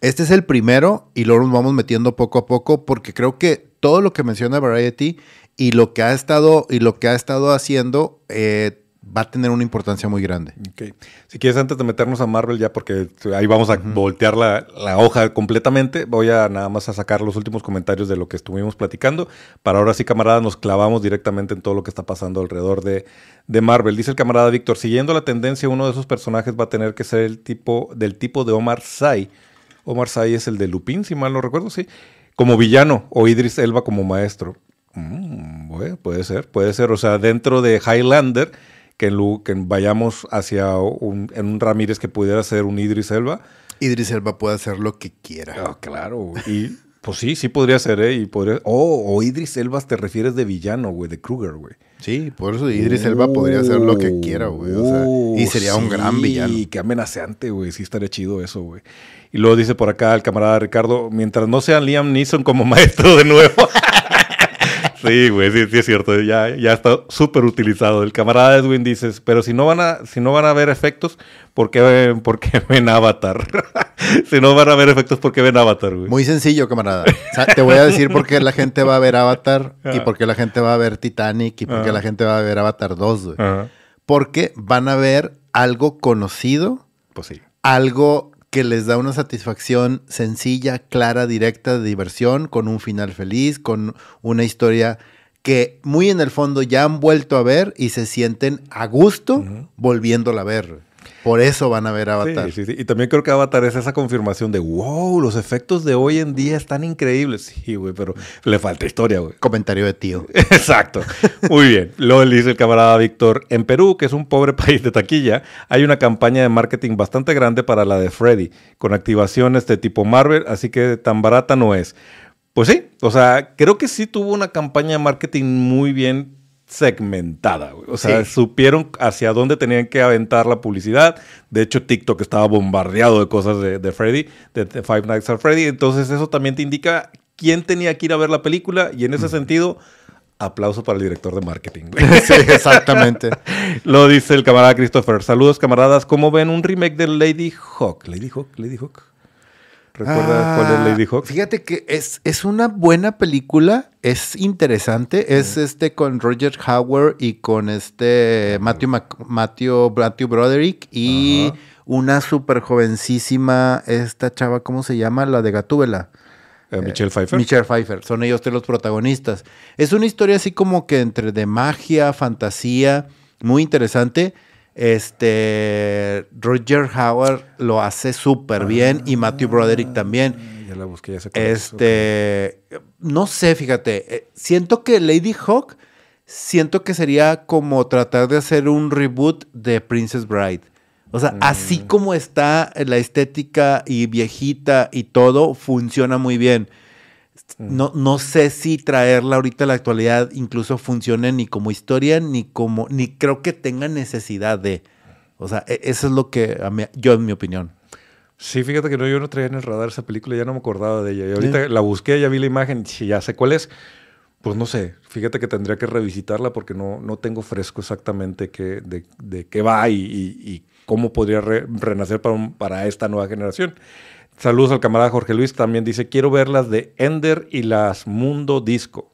Este es el primero y luego nos vamos metiendo poco a poco porque creo que todo lo que menciona Variety y lo que ha estado y lo que ha estado haciendo eh, va a tener una importancia muy grande. Okay. Si quieres, antes de meternos a Marvel, ya porque ahí vamos a voltear la, hoja completamente, voy a nada más a sacar los últimos comentarios de lo que estuvimos platicando. Para ahora sí, camarada, nos clavamos directamente en todo lo que está pasando alrededor de, de Marvel. Dice el camarada Víctor, siguiendo la tendencia, uno de esos personajes va a tener que ser el tipo del tipo de Omar Sy. Omar Sy es el de Lupin, si mal no recuerdo, sí. Como villano o Idris Elba como maestro. Mm, bueno, puede ser, puede ser. O sea, dentro de Highlander que, que vayamos hacia un, en un Ramírez que pudiera ser un Idris Elba. Idris Elba puede hacer lo que quiera. Ah, claro. Y pues sí, sí podría ser, ¿eh? Y podría... Oh, o Idris Elba te refieres de villano, güey, de Kruger, güey. Sí, por eso Idris Elba podría hacer lo que quiera, güey. O sea, y sería un gran villano. Y qué amenazante, güey. Sí estaría chido eso, güey. Y luego dice por acá el camarada Ricardo, mientras no sean Liam Neeson como maestro de nuevo. Sí, güey, sí, sí, es cierto. Ya, ya está súper utilizado. El camarada Edwin dice, pero si no van a, si no van a ver efectos, ¿por qué, por qué ven Avatar? si no van a ver efectos, ¿por qué ven Avatar, güey? Muy sencillo, camarada. te voy a decir por qué la gente va a ver Avatar y por qué la gente va a ver Titanic y por qué la gente va a ver Avatar 2, güey. Porque van a ver algo conocido. Pues sí. Algo que les da una satisfacción sencilla, clara, directa, de diversión, con un final feliz, con una historia que muy en el fondo ya han vuelto a ver y se sienten a gusto volviéndola a ver. Por eso van a ver Avatar. Sí, sí, sí. Y también creo que Avatar es esa confirmación de, wow, los efectos de hoy en día están increíbles. Sí, güey, pero le falta historia, güey. Comentario de tío. Exacto. Muy bien. Le dice el camarada Víctor, en Perú, que es un pobre país de taquilla, hay una campaña de marketing bastante grande para la de Freddy, con activaciones de tipo Marvel, así que tan barata no es. Pues sí, o sea, creo que sí tuvo una campaña de marketing muy bien segmentada. O sea, supieron hacia dónde tenían que aventar la publicidad. De hecho, TikTok estaba bombardeado de cosas de, Freddy, de, Five Nights at Freddy. Entonces, eso también te indica quién tenía que ir a ver la película. Y en ese sentido, aplauso para el director de marketing. sí, exactamente. Lo dice el camarada Christopher. Saludos, camaradas. ¿Cómo ven un remake de Lady Hawk? Lady Hawk, Lady Hawk. ¿Recuerda cuál es Lady Hawk? Fíjate que es, es una buena película, es interesante, es este con Roger Howard y con este Matthew, Matthew, Matthew Broderick y una súper jovencísima, esta chava, ¿cómo se llama? La de Gatúbela. Eh, Michelle Pfeiffer. Michelle Pfeiffer, son ellos tres los protagonistas. Es una historia así como que entre de magia, fantasía, muy interesante. Este Roger Howard lo hace súper bien y Matthew Broderick también. Ya la busqué, ya sé Este, no sé, fíjate, eh, siento que Lady Hawk, siento que sería como tratar de hacer un reboot de Princess Bride. O sea, así mm. como está la estética y viejita y todo, funciona muy bien. No, no sé si traerla ahorita a la actualidad incluso funcione ni como historia, ni como, ni creo que tenga necesidad de. O sea, e, eso es lo que yo, en mi opinión. Sí, fíjate que no, yo no traía en el radar esa película, ya no me acordaba de ella. Y ahorita la busqué, ya vi la imagen, y ya sé cuál es. Pues no sé, fíjate que tendría que revisitarla porque no, no tengo fresco exactamente qué, de, qué va y, cómo podría renacer para, para esta nueva generación. Saludos al camarada Jorge Luis. También dice, quiero ver las de Ender y las Mundo Disco.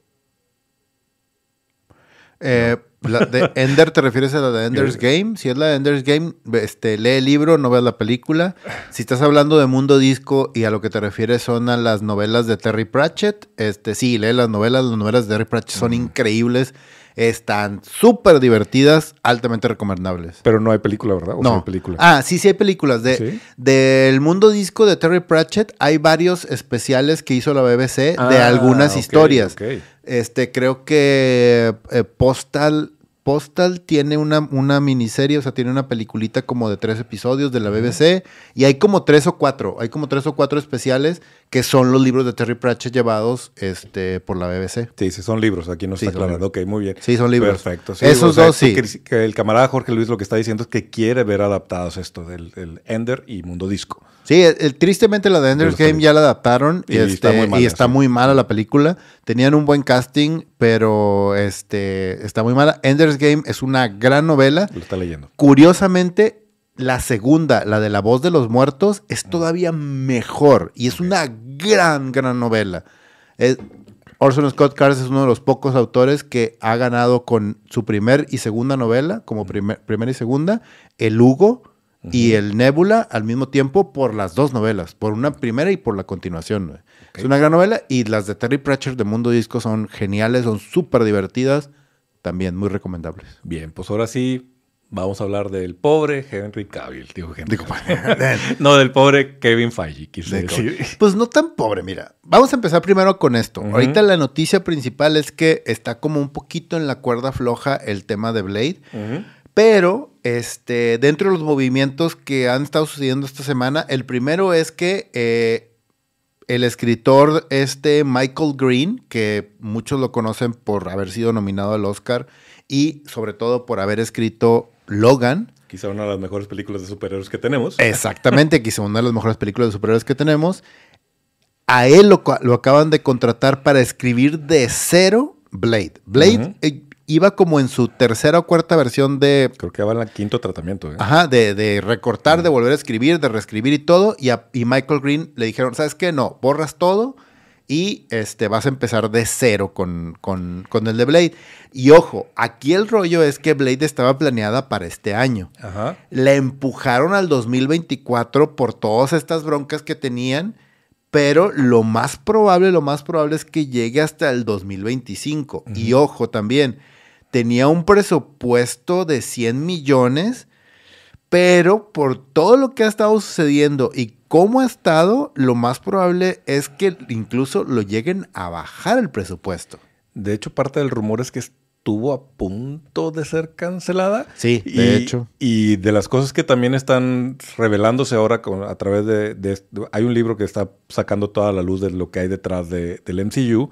Eh, la de Ender, ¿te refieres a la de Ender's Game? Si es la de Ender's Game, este, lee el libro, no veas la película. Si estás hablando de Mundo Disco y a lo que te refieres son a las novelas de Terry Pratchett, este, sí, lee las novelas. Las novelas de Terry Pratchett son increíbles. Están súper divertidas, altamente recomendables. Pero no hay película, ¿verdad? no. hay película? Ah, sí, sí hay películas. De, Del mundo disco de Terry Pratchett hay varios especiales que hizo la BBC de ah, algunas historias. Este, creo que eh, Postal Postal tiene una, una, miniserie, o sea, tiene una peliculita como de tres episodios de la BBC y hay como tres o cuatro, hay como tres o cuatro especiales que son los libros de Terry Pratchett llevados este, por la BBC. Sí, sí, son libros, aquí no está aclarando. Ok, muy bien. Sí, son libros. Perfecto. Esos dos sí. Que, el camarada Jorge Luis lo que está diciendo es que quiere ver adaptados esto del, Ender y Mundo Disco. Sí, tristemente la de Ender's Game ya la adaptaron y, está, este, muy y está muy mala la película. Tenían un buen casting, pero este, está muy mala. Ender's Game es una gran novela. Lo está leyendo. Curiosamente, la segunda, la de La voz de los muertos, es todavía mejor y es una gran, gran novela. Orson Scott Card es uno de los pocos autores que ha ganado con su primer y segunda novela, como primera y segunda, el Hugo y el Nebula al mismo tiempo por las dos novelas, por una primera y por la continuación. Es una gran novela y las de Terry Pratchett de Mundo Disco son geniales, son súper divertidas, también muy recomendables. Bien, pues ahora sí, Vamos a hablar del pobre Henry Cavill, digo Henry no, del pobre Kevin Feige, quise decir. Pues no tan pobre, mira. Vamos a empezar primero con esto. Ahorita la noticia principal es que está como un poquito en la cuerda floja el tema de Blade. Pero este, dentro de los movimientos que han estado sucediendo esta semana, el primero es que eh, el escritor este Michael Green, que muchos lo conocen por haber sido nominado al Oscar y sobre todo por haber escrito Logan. Quizá una de las mejores películas de superhéroes que tenemos. Exactamente, quizá una de las mejores películas de superhéroes que tenemos. A él lo, acaban de contratar para escribir de cero Blade. Blade eh, iba como en su tercera o cuarta versión de... Creo que va en el quinto tratamiento. ¿eh? Ajá, de, recortar, de volver a escribir, de reescribir y todo. Y, a, y Michael Green le dijeron, ¿sabes qué? No, borras todo y este, vas a empezar de cero con, con, el de Blade. Y ojo, aquí el rollo es que Blade estaba planeada para este año. Ajá. La empujaron al 2024 por todas estas broncas que tenían, pero lo más probable, lo más probable es que llegue hasta el 2025. Y ojo también, tenía un presupuesto de 100 millones, pero por todo lo que ha estado sucediendo y cómo ha estado, lo más probable es que incluso lo lleguen a bajar el presupuesto. De hecho, parte del rumor es que estuvo a punto de ser cancelada. Sí, de hecho. Y de las cosas que también están revelándose ahora a través de, Hay un libro que está sacando toda la luz de lo que hay detrás del MCU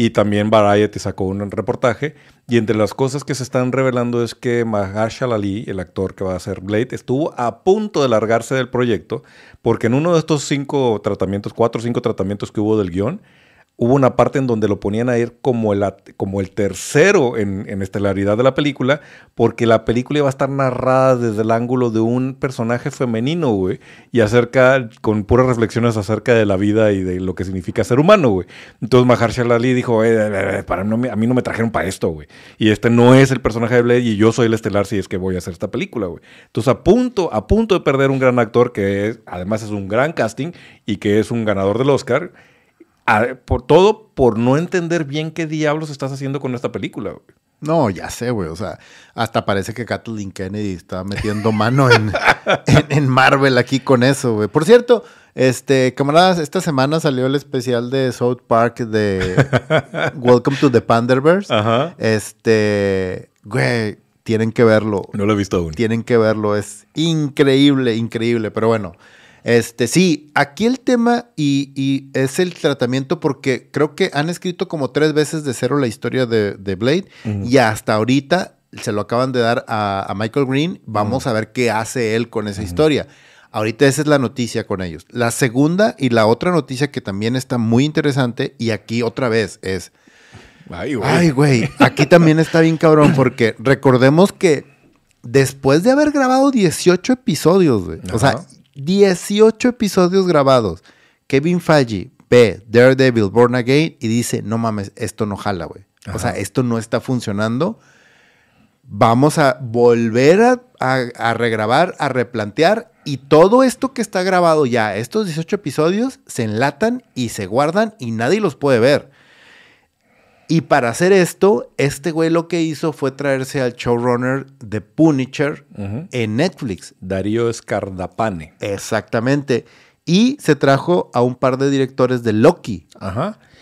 y también Variety sacó un reportaje. Y entre las cosas que se están revelando es que Mahershala Ali, el actor que va a ser Blade, estuvo a punto de largarse del proyecto porque en uno de estos cinco tratamientos, cuatro o cinco tratamientos que hubo del guion, hubo una parte en donde lo ponían a ir como el, como el tercero en, estelaridad de la película, porque la película iba a estar narrada desde el ángulo de un personaje femenino, güey, y acerca, con puras reflexiones acerca de la vida y de lo que significa ser humano, güey. Entonces Mahershala Ali dijo, eh, eh, eh, para no, a mí no me trajeron para esto, güey. Y este no es el personaje de Blade y yo soy el estelar si es que voy a hacer esta película, güey. Entonces a punto, a punto de perder un gran actor que es, además es un gran casting y que es un ganador del Oscar por todo por no entender bien qué diablos estás haciendo con esta película, güey. No, ya sé, güey. O sea, hasta parece que Kathleen Kennedy está metiendo mano en, en, Marvel aquí con eso, güey. Por cierto, este, camaradas, esta semana salió el especial de South Park de Welcome to the Panderverse. Ajá. Este, güey, tienen que verlo. No lo he visto aún. Tienen que verlo. Es increíble, increíble. Pero bueno, este, sí, aquí el tema y, es el tratamiento porque creo que han escrito como tres veces de cero la historia de, Blade y hasta ahorita se lo acaban de dar a, Michael Green. Vamos a ver qué hace él con esa historia. Ahorita esa es la noticia con ellos. La segunda y la otra noticia que también está muy interesante y aquí otra vez es... Ay, güey. Ay, güey. Aquí también está bien cabrón porque recordemos que después de haber grabado 18 episodios, güey. O sea, 18 episodios grabados. Kevin Feige ve Daredevil Born Again y dice, no mames, esto no jala, güey. O sea, esto no está funcionando. Vamos a volver a, a, regrabar, a replantear y todo esto que está grabado ya, estos 18 episodios, se enlatan y se guardan y nadie los puede ver. Y para hacer esto, este güey lo que hizo fue traerse al showrunner de Punisher en Netflix. Darío Scardapane. Exactamente. Y se trajo a un par de directores de Loki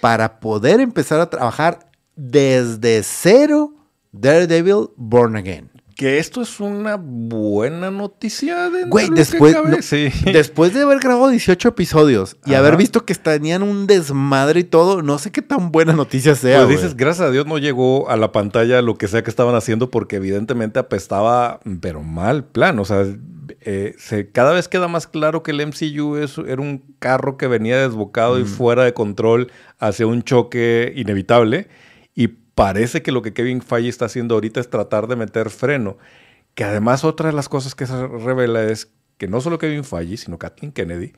para poder empezar a trabajar desde cero Daredevil Born Again. Que esto es una buena noticia de Güey, después, después de haber grabado 18 episodios y haber visto que tenían un desmadre y todo, no sé qué tan buena noticia sea. Pues dices, gracias a Dios no llegó a la pantalla lo que sea que estaban haciendo porque evidentemente apestaba, pero mal plan. O sea, eh, se, cada vez queda más claro que el MCU es, era un carro que venía desbocado y fuera de control hacia un choque inevitable. Parece que lo que Kevin Feige está haciendo ahorita es tratar de meter freno. Que además otra de las cosas que se revela es que no solo Kevin Feige, sino Kathleen Kennedy,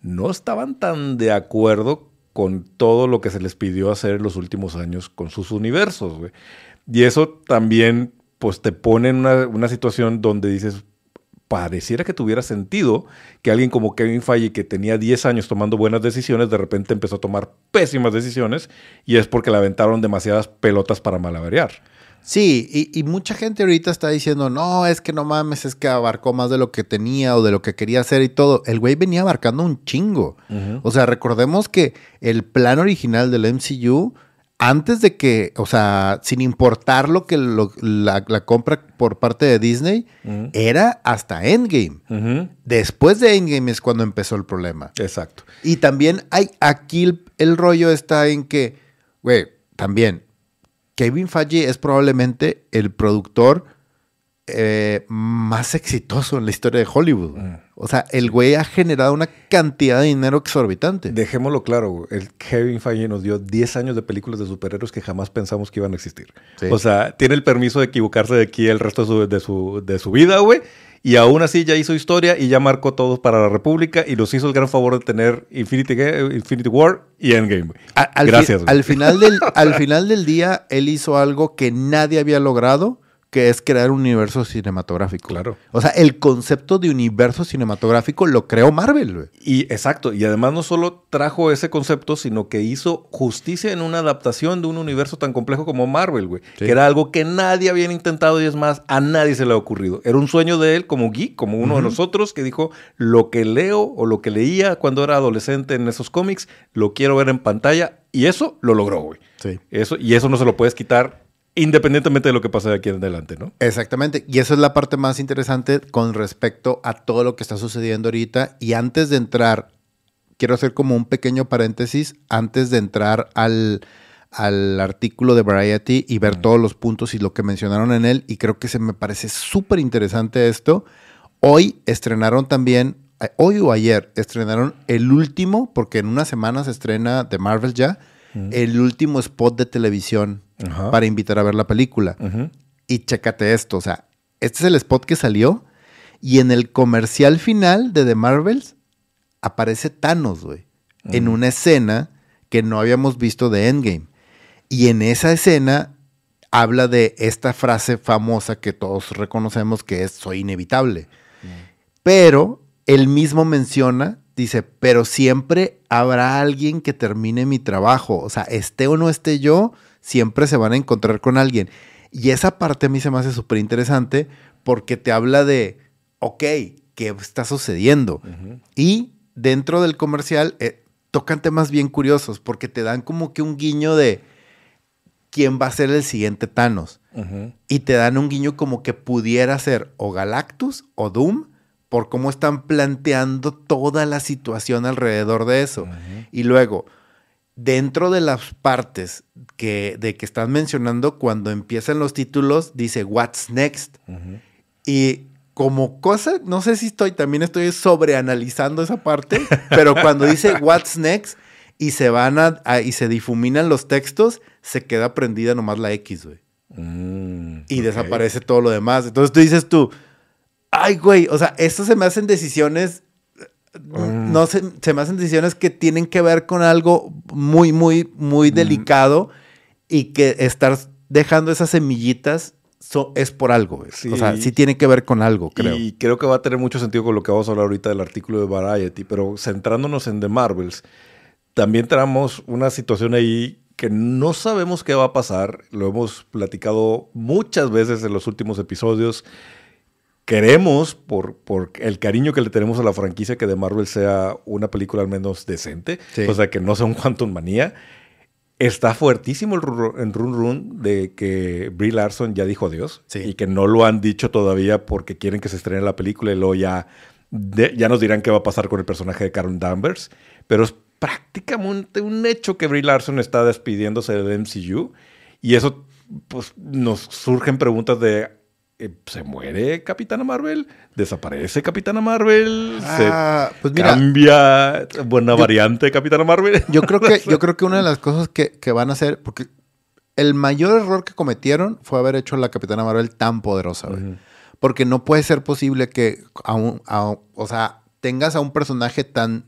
no estaban tan de acuerdo con todo lo que se les pidió hacer en los últimos años con sus universos. Y eso también pues te pone en una, una situación donde dices, pareciera que tuviera sentido que alguien como Kevin Feige, que tenía 10 años tomando buenas decisiones, de repente empezó a tomar pésimas decisiones y es porque le aventaron demasiadas pelotas para malabarear. Sí, y, y, mucha gente ahorita está diciendo, no, es que no mames, es que abarcó más de lo que tenía o de lo que quería hacer y todo. El güey venía abarcando un chingo. Uh -huh. O sea, recordemos que el plan original del MCU antes de que, o sea, sin importar lo que lo, la, la, compra por parte de Disney, uh -huh. era hasta Endgame. Uh -huh. Después de Endgame es cuando empezó el problema. Exacto. Y también hay aquí el, el rollo está en que, güey, también Kevin Feige es probablemente el productor eh, más exitoso en la historia de Hollywood. Mm. O sea, el güey ha generado una cantidad de dinero exorbitante. Dejémoslo claro, el Kevin Feige nos dio 10 años de películas de superhéroes que jamás pensamos que iban a existir. Sí. O sea, tiene el permiso de equivocarse de aquí el resto de su, de su, de su vida, güey. Y aún así ya hizo historia y ya marcó todos para la República y nos hizo el gran favor de tener Infinity, Infinity War y Endgame. Al Gracias. Fi al, final del, al final del día, él hizo algo que nadie había logrado que es crear un universo cinematográfico. Claro. O sea, el concepto de universo cinematográfico lo creó Marvel, güey. Y exacto, y además no solo trajo ese concepto, sino que hizo justicia en una adaptación de un universo tan complejo como Marvel, güey. Sí. Que era algo que nadie había intentado y es más, a nadie se le ha ocurrido. Era un sueño de él como geek, como uno uh -huh. de nosotros, que dijo, lo que leo o lo que leía cuando era adolescente en esos cómics, lo quiero ver en pantalla. Y eso lo logró, güey. Sí. Eso, y eso no se lo puedes quitar independientemente de lo que pase de aquí en adelante, ¿no? Exactamente. Y eso es la parte más interesante con respecto a todo lo que está sucediendo ahorita. Y antes de entrar, quiero hacer como un pequeño paréntesis, antes de entrar al, al artículo de Variety y ver mm. todos los puntos y lo que mencionaron en él. Y creo que se me parece súper interesante esto. Hoy estrenaron también, eh, hoy o ayer, estrenaron el último, porque en una semana se estrena de Marvel ya, mm. el último spot de televisión para invitar a ver la película. Uh -huh. Y chécate esto, o sea, este es el spot que salió y en el comercial final de The Marvels aparece Thanos, güey, uh -huh. en una escena que no habíamos visto de Endgame. Y en esa escena habla de esta frase famosa que todos reconocemos que es soy inevitable. Pero él mismo menciona, dice, pero siempre habrá alguien que termine mi trabajo. O sea, esté o no esté yo, siempre se van a encontrar con alguien. Y esa parte a mí se me hace súper interesante porque te habla de, ok, ¿qué está sucediendo? Uh -huh. Y dentro del comercial eh, tocan temas bien curiosos porque te dan como que un guiño de quién va a ser el siguiente Thanos. Uh -huh. Y te dan un guiño como que pudiera ser o Galactus o Doom por cómo están planteando toda la situación alrededor de eso. Uh -huh. Y luego, dentro de las partes que, de que están mencionando, cuando empiezan los títulos, dice What's Next. Uh -huh. Y como cosa, no sé si estoy, también estoy sobreanalizando esa parte, pero cuando dice What's Next y se van a, a, y se difuminan los textos, se queda prendida nomás la X, güey. Mm, y okay. desaparece todo lo demás. Entonces tú dices tú, ay, güey, o sea, esto se me hacen decisiones Mm. no se, se, me hacen decisiones que tienen que ver con algo muy, muy, muy mm. delicado y que estar dejando esas semillitas so, es por algo. Sí. O sea, sí tiene que ver con algo, creo. Y creo que va a tener mucho sentido con lo que vamos a hablar ahorita del artículo de Variety, pero centrándonos en The Marvels, también tenemos una situación ahí que no sabemos qué va a pasar, lo hemos platicado muchas veces en los últimos episodios, queremos, por, por, el cariño que le tenemos a la franquicia, que de Marvel sea una película al menos decente. Sí. O sea, que no sea un Quantum Manía. Está fuertísimo el en Run Run de que Brie Larson ya dijo adiós. Sí. Y que no lo han dicho todavía porque quieren que se estrene la película y luego ya, de, ya nos dirán qué va a pasar con el personaje de Karen Danvers. Pero es prácticamente un hecho que Brie Larson está despidiéndose del MCU. Y eso pues, nos surgen preguntas de eh, se muere Capitana Marvel, desaparece Capitana Marvel, ah, se pues mira, cambia buena yo, variante de Capitana Marvel. Yo creo que, yo creo que una de las cosas que, que, van a hacer, porque el mayor error que cometieron fue haber hecho a la Capitana Marvel tan poderosa, uh -huh. porque no puede ser posible que aún, o sea, tengas a un personaje tan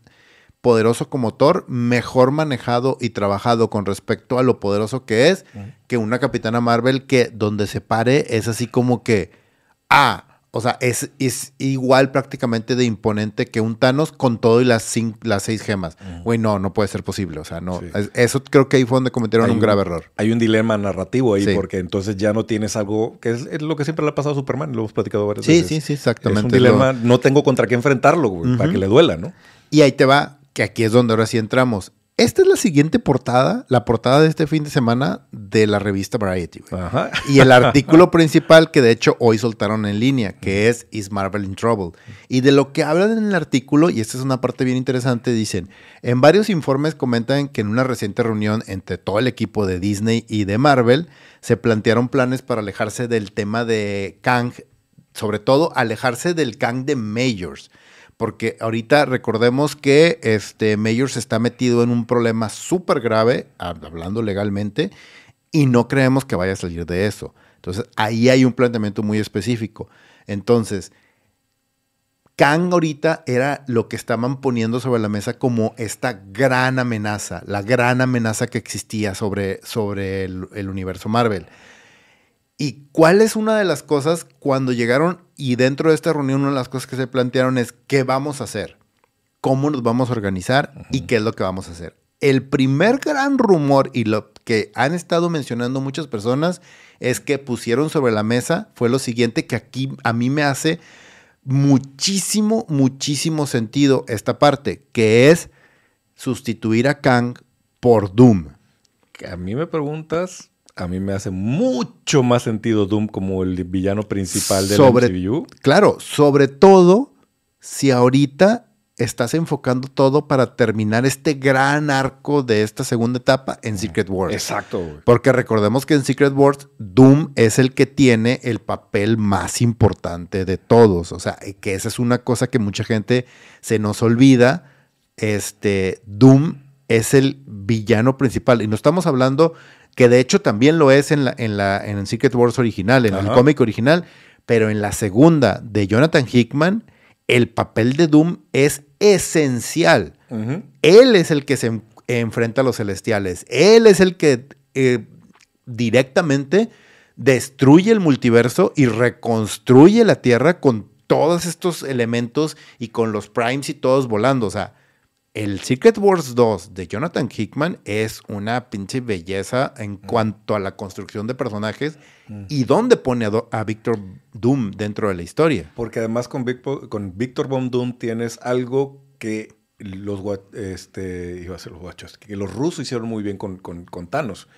poderoso como Thor, mejor manejado y trabajado con respecto a lo poderoso que es, que una Capitana Marvel que donde se pare es así como que, ah, o sea, es, es igual prácticamente de imponente que un Thanos con todo y las, las seis gemas. Güey, no, no puede ser posible. O sea, no. eso creo que ahí fue donde cometieron un, grave error. Hay un dilema narrativo ahí, porque entonces ya no tienes algo que es, lo que siempre le ha pasado a Superman, lo hemos platicado varias veces. Sí, sí, sí, exactamente. Es un dilema, no tengo contra qué enfrentarlo, güey, para que le duela, ¿no? Y ahí te va, que aquí es donde ahora sí entramos. Esta es la siguiente portada, la portada de este fin de semana de la revista Variety. Ajá. Y el artículo principal que de hecho hoy soltaron en línea, que es Is Marvel in Trouble. Y de lo que hablan en el artículo, y esta es una parte bien interesante, dicen, en varios informes comentan que en una reciente reunión entre todo el equipo de Disney y de Marvel, se plantearon planes para alejarse del tema de Kang, sobre todo alejarse del Kang de Majors porque ahorita recordemos que este se está metido en un problema súper grave, hablando legalmente, y no creemos que vaya a salir de eso. Entonces, ahí hay un planteamiento muy específico. Entonces, Kang ahorita era lo que estaban poniendo sobre la mesa como esta gran amenaza, la gran amenaza que existía sobre, sobre el universo Marvel. ¿Y cuál es una de las cosas cuando llegaron y dentro de esta reunión una de las cosas que se plantearon es qué vamos a hacer? ¿Cómo nos vamos a organizar? ¿Y qué es lo que vamos a hacer? El primer gran rumor y lo que han estado mencionando muchas personas es que pusieron sobre la mesa fue lo siguiente que aquí a mí me hace muchísimo, muchísimo sentido esta parte, que es sustituir a Kang por Doom. Que a mí me preguntas, a mí me hace mucho más sentido Doom como el villano principal del sobre, MCU. Claro, sobre todo si ahorita estás enfocando todo para terminar este gran arco de esta segunda etapa en Secret Wars. Exacto. Porque recordemos que en Secret Wars Doom es el que tiene el papel más importante de todos. O sea, que esa es una cosa que mucha gente se nos olvida. Este Doom es el villano principal y no estamos hablando que de hecho también lo es en, la, en, la, en Secret Wars original, en el cómic original, pero en la segunda de Jonathan Hickman, el papel de Doom es esencial. Él es el que se enfrenta a los celestiales, él es el que eh, directamente destruye el multiverso y reconstruye la Tierra con todos estos elementos y con los primes y todos volando. O sea, el Secret Wars 2 de Jonathan Hickman es una pinche belleza en mm. cuanto a la construcción de personajes mm. y dónde pone a, Victor Doom dentro de la historia. Porque además con, Victor, con Victor Von Doom tienes algo que los, este, iba a ser los guachos, que los rusos hicieron muy bien con, con, Thanos.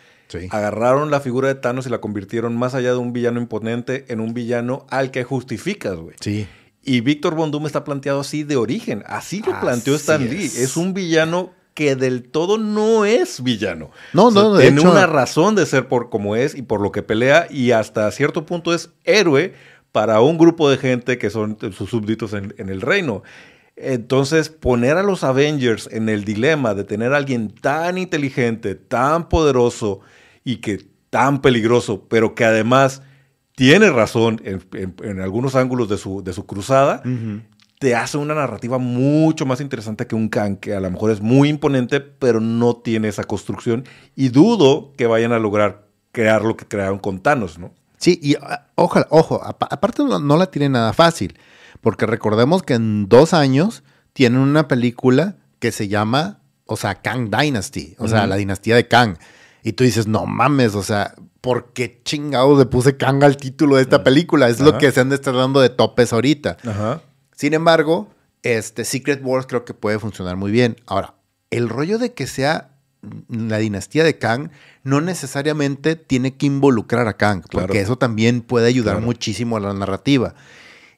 Agarraron la figura de Thanos y la convirtieron más allá de un villano imponente en un villano al que justificas, güey. Sí. Y Víctor Bondum está planteado así de origen. Así lo planteó Stan Lee. Es. un villano que del todo no es villano. No, no, Tiene una razón de ser por como es y por lo que pelea y hasta cierto punto es héroe para un grupo de gente que son sus súbditos en, en el reino. Entonces, poner a los Avengers en el dilema de tener a alguien tan inteligente, tan poderoso y que tan peligroso, pero que además tiene razón en, algunos ángulos de su, de su cruzada, te hace una narrativa mucho más interesante que un Kang, que a lo mejor es muy imponente, pero no tiene esa construcción. Y dudo que vayan a lograr crear lo que crearon con Thanos, ¿no? Sí, y ah, ojalá, ojo, aparte no, la tiene nada fácil, porque recordemos que en dos años tienen una película que se llama, o sea, Kang Dynasty, o sea, la dinastía de Kang. Y tú dices, no mames, o sea, ¿por qué chingados le puse Kang al título de esta mm. película? Es lo que se han de estar dando de topes ahorita. Sin embargo, este Secret Wars creo que puede funcionar muy bien. Ahora, el rollo de que sea la dinastía de Kang no necesariamente tiene que involucrar a Kang, porque eso también puede ayudar muchísimo a la narrativa.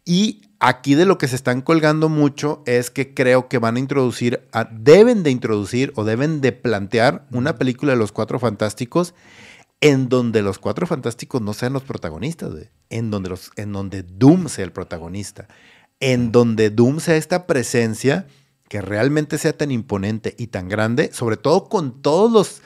Y aquí de lo que se están colgando mucho es que creo que van a introducir, deben de introducir o deben de plantear una película de los Cuatro Fantásticos en donde los cuatro fantásticos no sean los protagonistas, En, donde los, en donde Doom sea el protagonista, en donde Doom sea esta presencia que realmente sea tan imponente y tan grande, sobre todo con todos los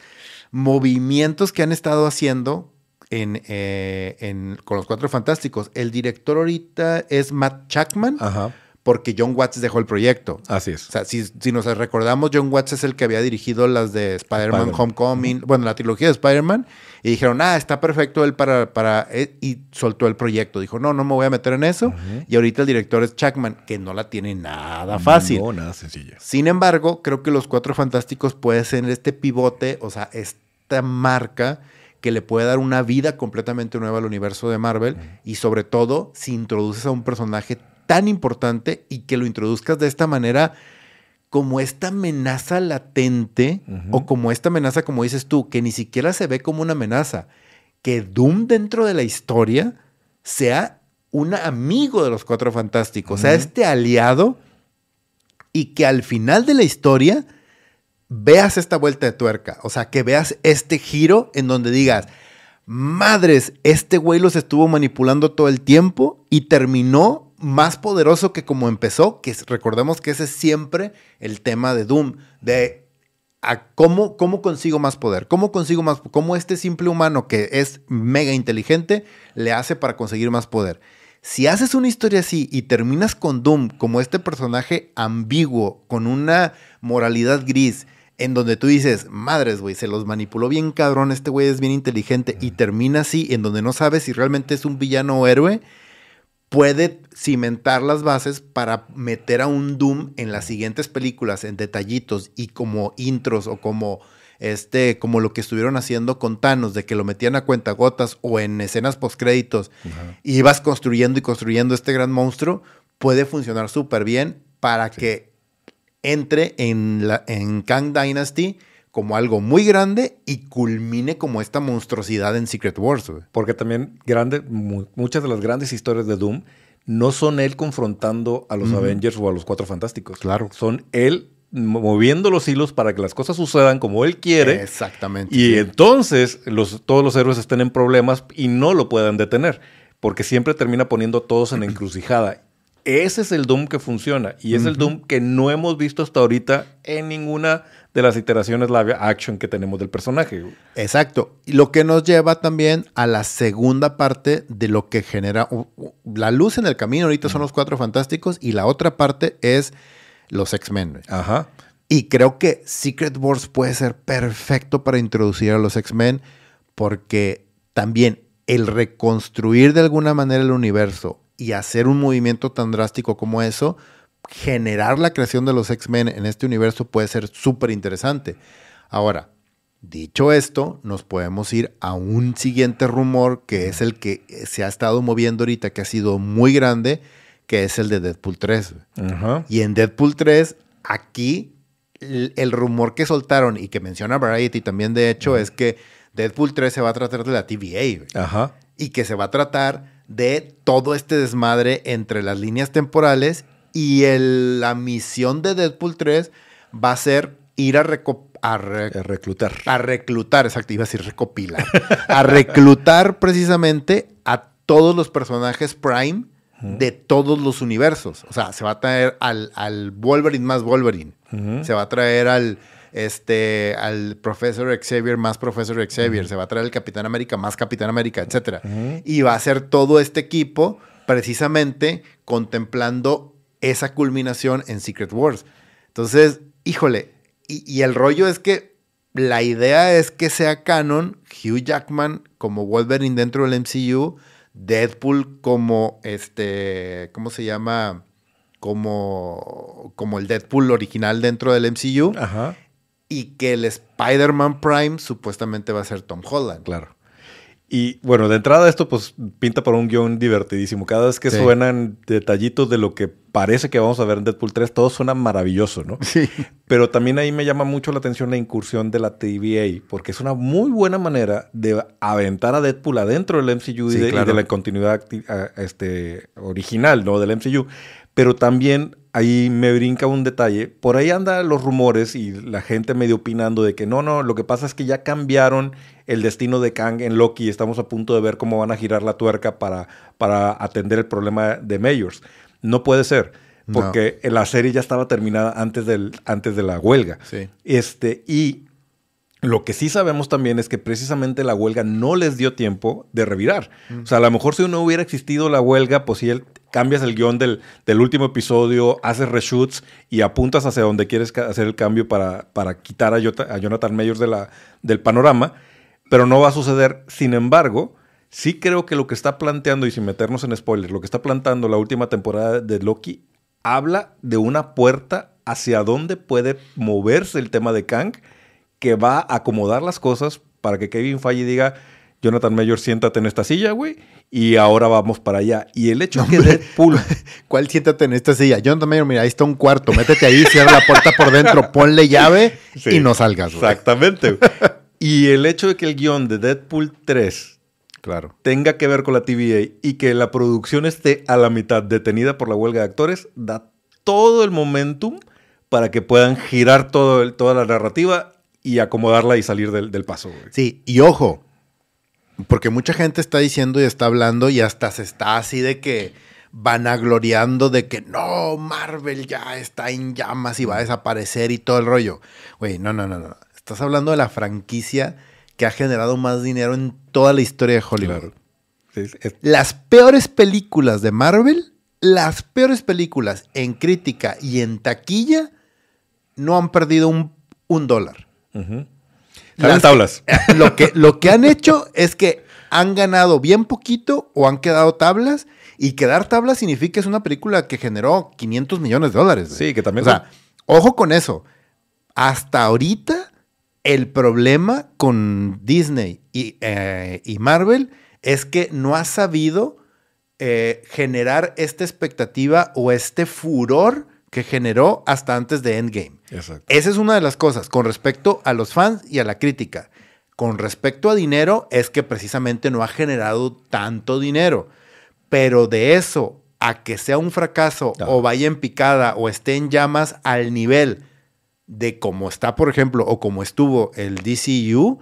movimientos que han estado haciendo en, eh, con los Cuatro Fantásticos. El director ahorita es Matt Chapman. Ajá porque John Watts dejó el proyecto. Así es. O sea, si, nos recordamos, John Watts es el que había dirigido las de Spider-Man Homecoming, bueno, la trilogía de Spider-Man, y dijeron, ah, está perfecto él para, para, eh", y soltó el proyecto. Dijo, no, no me voy a meter en eso. Y ahorita el director es Chuckman, que no la tiene nada fácil. No, nada sencilla. Sin embargo, creo que Los Cuatro Fantásticos puede ser este pivote, o sea, esta marca que le puede dar una vida completamente nueva al universo de Marvel y sobre todo si introduces a un personaje tan importante y que lo introduzcas de esta manera como esta amenaza latente o como esta amenaza, como dices tú, que ni siquiera se ve como una amenaza, que Doom dentro de la historia sea un amigo de los Cuatro Fantásticos, sea este aliado y que al final de la historia veas esta vuelta de tuerca, o sea, que veas este giro en donde digas, madres, este güey los estuvo manipulando todo el tiempo y terminó más poderoso que como empezó, que recordemos que ese es siempre el tema de Doom, de a cómo, cómo consigo más poder, cómo consigo más, cómo este simple humano que es mega inteligente le hace para conseguir más poder. Si haces una historia así y terminas con Doom como este personaje ambiguo, con una moralidad gris, en donde tú dices, madres, güey, se los manipuló bien cabrón, este güey es bien inteligente, y termina así, en donde no sabes si realmente es un villano o héroe, puede cimentar las bases para meter a un Doom en las siguientes películas en detallitos y como intros o como este como lo que estuvieron haciendo con Thanos de que lo metían a cuentagotas o en escenas postcréditos y ibas construyendo y construyendo este gran monstruo puede funcionar súper bien para que entre en la en Kang Dynasty como algo muy grande y culmine como esta monstruosidad en Secret Wars. Porque también grande, muchas de las grandes historias de Doom no son él confrontando a los Avengers o a los Cuatro Fantásticos. Claro. Son él moviendo los hilos para que las cosas sucedan como él quiere. Exactamente. Y entonces los, todos los héroes estén en problemas y no lo puedan detener. Porque siempre termina poniendo a todos en encrucijada. Ese es el Doom que funciona. Y es el Doom que no hemos visto hasta ahorita en ninguna de las iteraciones live action que tenemos del personaje. Exacto. Y lo que nos lleva también a la segunda parte de lo que genera la luz en el camino. Ahorita son los cuatro fantásticos y la otra parte es los X-Men. Ajá. Y creo que Secret Wars puede ser perfecto para introducir a los X-Men porque también el reconstruir de alguna manera el universo y hacer un movimiento tan drástico como eso generar la creación de los X-Men en este universo puede ser súper interesante. Ahora, dicho esto, nos podemos ir a un siguiente rumor que es el que se ha estado moviendo ahorita, que ha sido muy grande, que es el de Deadpool 3. Y en Deadpool 3, aquí el, rumor que soltaron y que menciona Variety también, de hecho, es que Deadpool 3 se va a tratar de la TVA. Ajá. Y que se va a tratar de todo este desmadre entre las líneas temporales y la misión de Deadpool 3 va a ser ir a, a, reclutar. A reclutar, exacto, iba a decir recopilar. a reclutar precisamente a todos los personajes Prime de todos los universos. O sea, se va a traer al, al Wolverine más Wolverine. Se va a traer al, este, al Profesor Xavier más Profesor Xavier. Se va a traer al Capitán América más Capitán América, etc. Y va a ser todo este equipo precisamente contemplando esa culminación en Secret Wars. Entonces, híjole, y, el rollo es que la idea es que sea canon Hugh Jackman como Wolverine dentro del MCU, Deadpool como este, ¿cómo se llama? Como, como el Deadpool original dentro del MCU. Ajá. Y que el Spider-Man Prime supuestamente va a ser Tom Holland. Claro. Y bueno, de entrada esto pues pinta para un guion divertidísimo. Cada vez que suenan detallitos de lo que parece que vamos a ver en Deadpool 3, todo suena maravilloso, ¿no? Sí. Pero también ahí me llama mucho la atención la incursión de la TVA, porque es una muy buena manera de aventar a Deadpool adentro del MCU y, de, la continuidad este, original, ¿no? Del MCU. Pero también ahí me brinca un detalle. Por ahí andan los rumores y la gente medio opinando de que no, no, lo que pasa es que ya cambiaron el destino de Kang en Loki y estamos a punto de ver cómo van a girar la tuerca para, para atender el problema de Mayors. No puede ser, porque la serie ya estaba terminada antes, del, antes de la huelga. Sí. Este, y Lo que sí sabemos también es que precisamente la huelga no les dio tiempo de revirar. O sea, a lo mejor si no hubiera existido la huelga, pues si él cambias el guion del, del, último episodio, haces reshoots y apuntas hacia donde quieres hacer el cambio para, para quitar a, Jonathan Mayors de la, del panorama, pero no va a suceder. Sin embargo, sí creo que lo que está planteando, y sin meternos en spoilers, lo que está plantando la última temporada de Loki habla de una puerta hacia dónde puede moverse el tema de Kang que va a acomodar las cosas para que Kevin Feige diga, Jonathan Mayor, siéntate en esta silla, güey, y ahora vamos para allá. Y el hecho de que Deadpool... ¿Cuál siéntate en esta silla? Jonathan Mayor, mira, ahí está un cuarto, métete ahí, cierra la puerta por dentro, ponle llave y no salgas, güey. Exactamente. y el hecho de que el guion de Deadpool 3 claro. tenga que ver con la TVA y que la producción esté a la mitad detenida por la huelga de actores, da todo el momentum para que puedan girar todo toda la narrativa y acomodarla y salir del, paso. Sí, y ojo, porque mucha gente está diciendo y está hablando y hasta se está así de que vanagloriando de que no, Marvel ya está en llamas y va a desaparecer y todo el rollo. Güey, no, no, no, no. Estás hablando de la franquicia que ha generado más dinero en toda la historia de Hollywood. Las peores películas de Marvel, las peores películas en crítica y en taquilla, no han perdido un, un dólar. Las tablas. Lo que, lo que han hecho es que han ganado bien poquito o han quedado tablas. Y quedar tablas significa que es una película que generó 500 millones de dólares. Sí, que también. O sea, ojo con eso. Hasta ahorita, el problema con Disney y, eh, Marvel es que no ha sabido eh, generar esta expectativa o este furor que generó hasta antes de Endgame. Esa es una de las cosas con respecto a los fans y a la crítica. Con respecto a dinero, es que precisamente no ha generado tanto dinero. Pero de eso a que sea un fracaso o vaya en picada o esté en llamas al nivel de como está, por ejemplo, o como estuvo el DCU,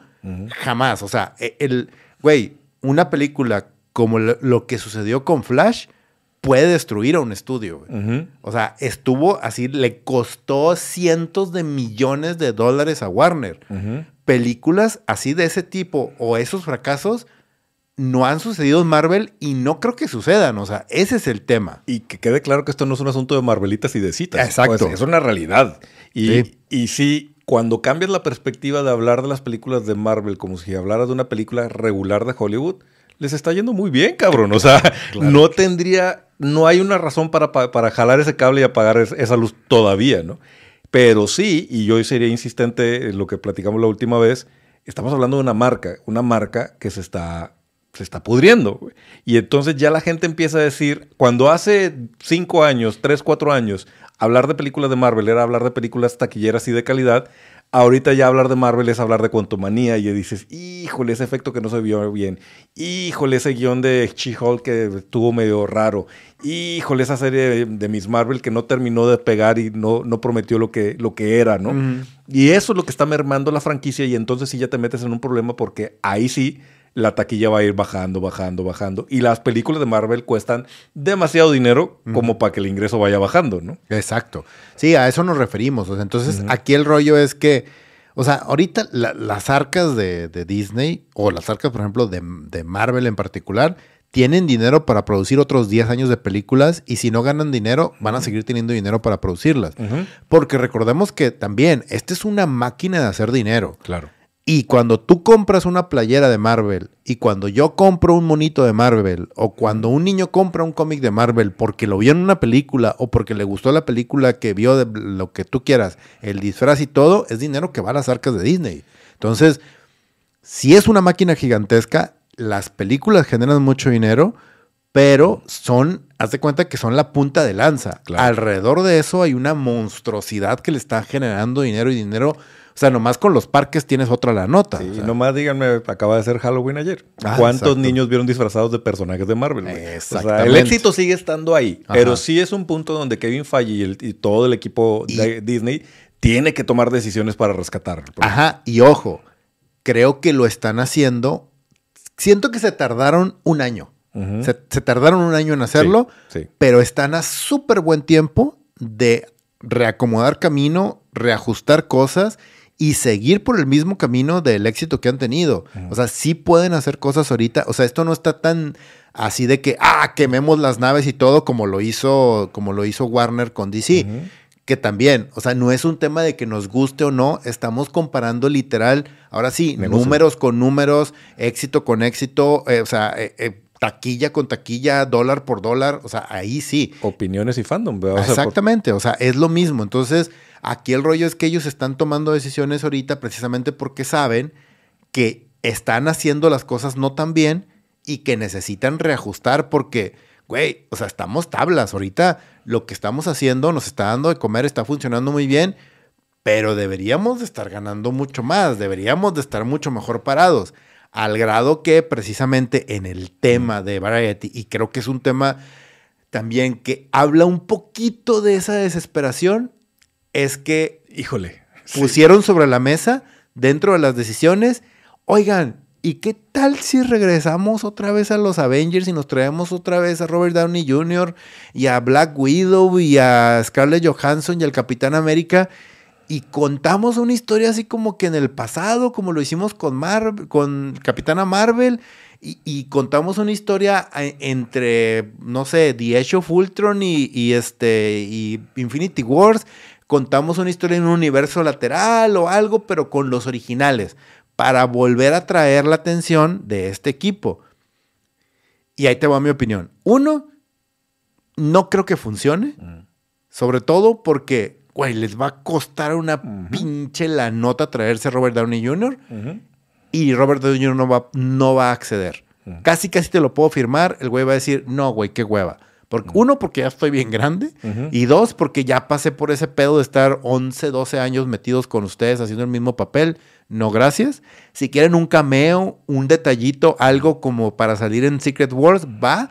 jamás. O sea, e, el, güey, una película como lo que sucedió con Flash, puede destruir a un estudio. O sea, estuvo así, le costó cientos de millones de dólares a Warner. Películas así de ese tipo o esos fracasos no han sucedido en Marvel y no creo que sucedan. O sea, ese es el tema. Y que quede claro que esto no es un asunto de Marvelitas y de citas. Exacto. Pues, es una realidad. Y y sí, cuando cambias la perspectiva de hablar de las películas de Marvel como si hablaras de una película regular de Hollywood, les está yendo muy bien, cabrón. O sea, no tendría, no hay una razón para, para, jalar ese cable y apagar esa luz todavía, ¿no? Pero sí, y yo sería insistente en lo que platicamos la última vez, estamos hablando de una marca, una marca que se está, se está pudriendo. Y entonces ya la gente empieza a decir, cuando hace cinco años, tres, cuatro años, hablar de películas de Marvel era hablar de películas taquilleras y de calidad, Ahorita ya hablar de Marvel es hablar de cuantomanía y dices, híjole, ese efecto que no se vio bien. Híjole, ese guion de She-Hulk que estuvo medio raro. Híjole, esa serie de, Miss Marvel que no terminó de pegar y no, no prometió lo que, lo que era, ¿no? Y eso es lo que está mermando la franquicia y entonces sí ya te metes en un problema porque ahí sí la taquilla va a ir bajando, bajando, bajando. Y las películas de Marvel cuestan demasiado dinero como para que el ingreso vaya bajando, ¿no? Exacto. Sí, a eso nos referimos. entonces, aquí el rollo es que, o sea, ahorita las arcas de, Disney, o las arcas, por ejemplo, de, de, Marvel en particular, tienen dinero para producir otros 10 años de películas y si no ganan dinero, van a seguir teniendo dinero para producirlas. Porque recordemos que también, esta es una máquina de hacer dinero. Claro. Y cuando tú compras una playera de Marvel y cuando yo compro un monito de Marvel o cuando un niño compra un cómic de Marvel porque lo vio en una película o porque le gustó la película que vio de lo que tú quieras, el disfraz y todo, es dinero que va a las arcas de Disney. Entonces, si es una máquina gigantesca, las películas generan mucho dinero, pero son, haz de cuenta que son la punta de lanza. Alrededor de eso hay una monstruosidad que le está generando dinero y dinero sea, nomás con los parques tienes otra la nota. Sí, nomás díganme, acaba de ser Halloween ayer. Ah, ¿Cuántos niños vieron disfrazados de personajes de Marvel? Exactamente. el éxito sigue estando ahí, pero sí es un punto donde Kevin Feige y, todo el equipo de Disney tiene que tomar decisiones para rescatar. Ajá, y ojo, creo que lo están haciendo. Siento que se tardaron un año. se, tardaron un año en hacerlo, pero están a súper buen tiempo de reacomodar camino, reajustar cosas y seguir por el mismo camino del éxito que han tenido. O sea, sí pueden hacer cosas ahorita. O sea, esto no está tan así de que, ah, quememos las naves y todo como lo hizo, como lo hizo Warner con DC. Que también, o sea, no es un tema de que nos guste o no, estamos comparando literal, ahora sí, números con números, éxito con éxito, eh, o sea, eh, eh, taquilla con taquilla, dólar por dólar, o sea, ahí sí. Opiniones y fandom, Exactamente, o sea, es lo mismo. Entonces, aquí el rollo es que ellos están tomando decisiones ahorita precisamente porque saben que están haciendo las cosas no tan bien y que necesitan reajustar porque, güey, o sea, estamos tablas. Ahorita lo que estamos haciendo nos está dando de comer, está funcionando muy bien, pero deberíamos de estar ganando mucho más, deberíamos de estar mucho mejor parados. Al grado que precisamente en el tema de Variety, y creo que es un tema también que habla un poquito de esa desesperación, es que, híjole, pusieron sobre la mesa dentro de las decisiones, oigan, ¿Y qué tal si regresamos otra vez a los Avengers y nos traemos otra vez a Robert Downey Jr. y a Black Widow y a Scarlett Johansson y al Capitán América? Y contamos una historia así como que en el pasado, como lo hicimos con, Mar con Capitana Marvel, y, contamos una historia entre, no sé, The Age of Ultron y, este, y Infinity Wars. Contamos una historia en un universo lateral o algo, pero con los originales para volver a traer la atención de este equipo. Y ahí te va mi opinión. Uno, no creo que funcione. Mm. Sobre todo porque, güey, les va a costar una pinche la nota traerse a Robert Downey Jr. Y Robert Downey Jr. no va, no va a acceder. Casi, casi te lo puedo firmar. El güey va a decir, no, güey, qué hueva. Porque, Uno, porque ya estoy bien grande. Y dos, porque ya pasé por ese pedo de estar 11, 12 años metidos con ustedes haciendo el mismo papel. No, gracias. Si quieren un cameo, un detallito, algo como para salir en Secret Wars, va.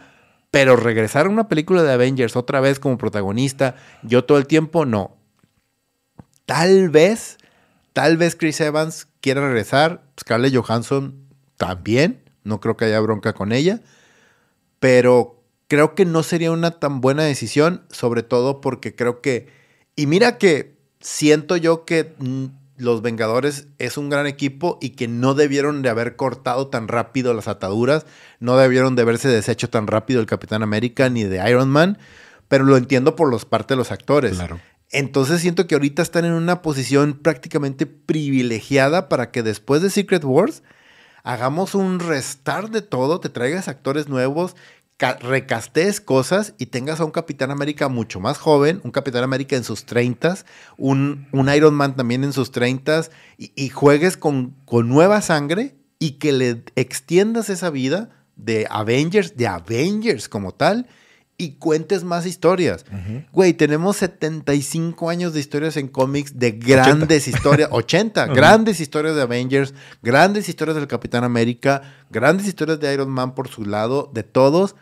Pero regresar a una película de Avengers otra vez como protagonista, yo todo el tiempo, no. Tal vez, tal vez Chris Evans quiera regresar. Scarlett Johansson también. No creo que haya bronca con ella. Pero creo que no sería una tan buena decisión, sobre todo porque creo que. Y mira que siento yo que mm, los Vengadores es un gran equipo y que no debieron de haber cortado tan rápido las ataduras, no debieron de haberse deshecho tan rápido el Capitán América ni de Iron Man, pero lo entiendo por los parte de los actores. Claro. Entonces siento que ahorita están en una posición prácticamente privilegiada para que después de Secret Wars hagamos un restart de todo, te traigas actores nuevos, recastees cosas y tengas a un Capitán América mucho más joven, un Capitán América en sus 30, un, un Iron Man también en sus 30 y, y, juegues con, con nueva sangre y que le extiendas esa vida de Avengers, de Avengers como tal, y cuentes más historias. Güey, tenemos 75 años de historias en cómics, de grandes historias, 80, grandes historias de Avengers, grandes historias del Capitán América, grandes historias de Iron Man por su lado, de todos,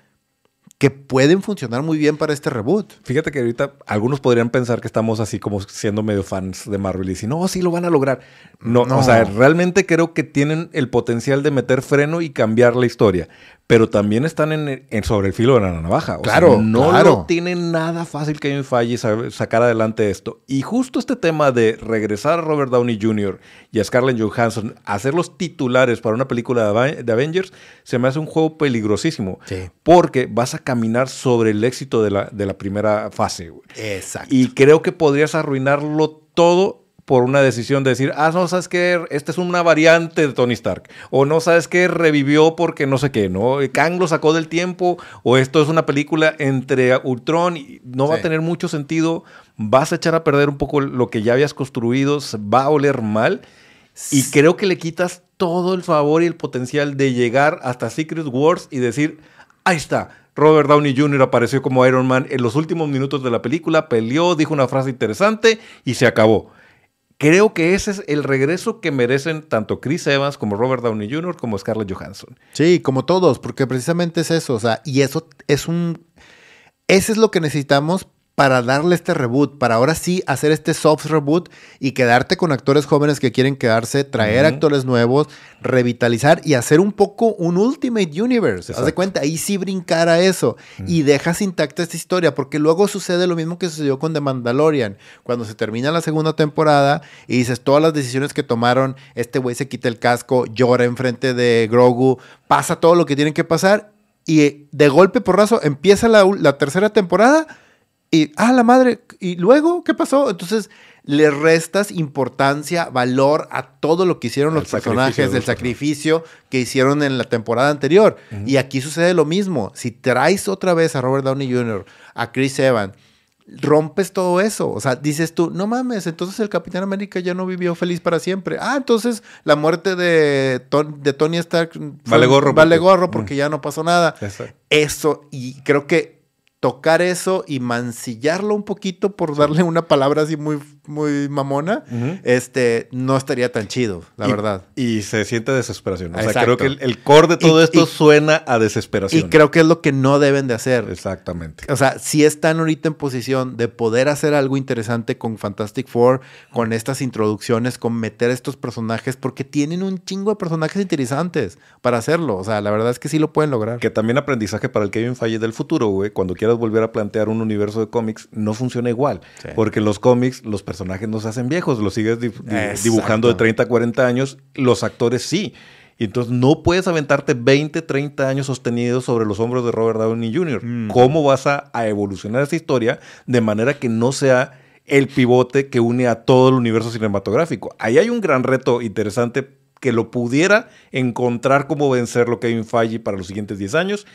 que pueden funcionar muy bien para este reboot. Fíjate que ahorita algunos podrían pensar que estamos así como siendo medio fans de Marvel y decir, no, sí lo van a lograr. No, no, o sea, realmente creo que tienen el potencial de meter freno y cambiar la historia pero también están en, sobre el filo de la navaja. claro, no tienen nada fácil que falle sacar adelante esto. Y justo este tema de regresar a Robert Downey Jr. y a Scarlett Johansson a ser los titulares para una película de Avengers se me hace un juego peligrosísimo. Porque vas a caminar sobre el éxito de la, de la primera fase. Exacto. Y creo que podrías arruinarlo todo por una decisión de decir, ah, no, sabes qué, esta es una variante de Tony Stark, o no, sabes qué, revivió porque no sé qué, ¿no? Kang lo sacó del tiempo, o esto es una película entre Ultron, y no va a tener mucho sentido, vas a echar a perder un poco lo que ya habías construido, va a oler mal, y creo que le quitas todo el favor y el potencial de llegar hasta Secret Wars y decir, ahí está, Robert Downey Jr. apareció como Iron Man en los últimos minutos de la película, peleó, dijo una frase interesante y se acabó. Creo que ese es el regreso que merecen tanto Chris Evans como Robert Downey Jr. como Scarlett Johansson. Sí, como todos, porque precisamente es eso, o sea, y eso es un... Ese es lo que necesitamos para darle este reboot, para ahora sí hacer este soft reboot y quedarte con actores jóvenes que quieren quedarse, traer actores nuevos, revitalizar y hacer un poco un Ultimate Universe. Haz de cuenta, ahí sí brincar a eso y dejas intacta esta historia, porque luego sucede lo mismo que sucedió con The Mandalorian, cuando se termina la segunda temporada y dices todas las decisiones que tomaron, este güey se quita el casco, llora enfrente de Grogu, pasa todo lo que tiene que pasar y de golpe porrazo empieza la, la tercera temporada y, ah, la madre, ¿y luego qué pasó? Entonces le restas importancia, valor a todo lo que hicieron los personajes, del sacrificio que hicieron en la temporada anterior. Y aquí sucede lo mismo. Si traes otra vez a Robert Downey Jr., a Chris Evans, rompes todo eso. O sea, dices tú, no mames, entonces el Capitán América ya no vivió feliz para siempre. Ah, entonces la muerte de, de Tony Stark vale gorro, vale porque, gorro porque ya no pasó nada. Eso, y creo que tocar eso y mancillarlo un poquito por darle una palabra así muy, muy mamona, este, no estaría tan chido, la verdad. Y se siente desesperación. O sea, creo que el, core de todo esto suena a desesperación. Y creo que es lo que no deben de hacer. Exactamente. O sea, si están ahorita en posición de poder hacer algo interesante con Fantastic Four, con estas introducciones, con meter estos personajes, porque tienen un chingo de personajes interesantes para hacerlo. O sea, la verdad es que sí lo pueden lograr. Que también aprendizaje para el Kevin Falle del futuro, güey, cuando quieras volver a plantear un universo de cómics, no funciona igual. Porque los cómics, los personajes no se hacen viejos, los sigues dibujando de 30 a 40 años, los actores sí. Y entonces no puedes aventarte 20, 30 años sostenidos sobre los hombros de Robert Downey Jr. Mm. ¿Cómo vas a, a evolucionar esa historia de manera que no sea el pivote que une a todo el universo cinematográfico? Ahí hay un gran reto interesante que lo pudiera encontrar cómo vencerlo Kevin Feige para los siguientes 10 años.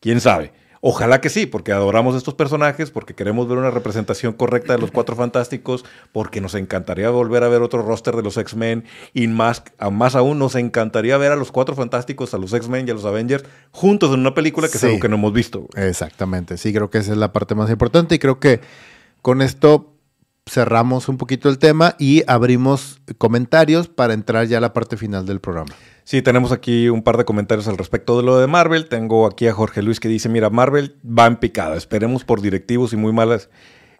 ¿Quién sabe? Ojalá que sí, porque adoramos estos personajes, porque queremos ver una representación correcta de los Cuatro Fantásticos, porque nos encantaría volver a ver otro roster de los X-Men y más, más aún nos encantaría ver a los Cuatro Fantásticos, a los X-Men y a los Avengers juntos en una película que es algo que no hemos visto. Exactamente, sí, creo que esa es la parte más importante y creo que con esto cerramos un poquito el tema y abrimos comentarios para entrar ya a la parte final del programa. Sí, tenemos aquí un par de comentarios al respecto de lo de Marvel. Tengo aquí a Jorge Luis que dice, mira, Marvel va en picada. Esperemos por directivos y muy malas...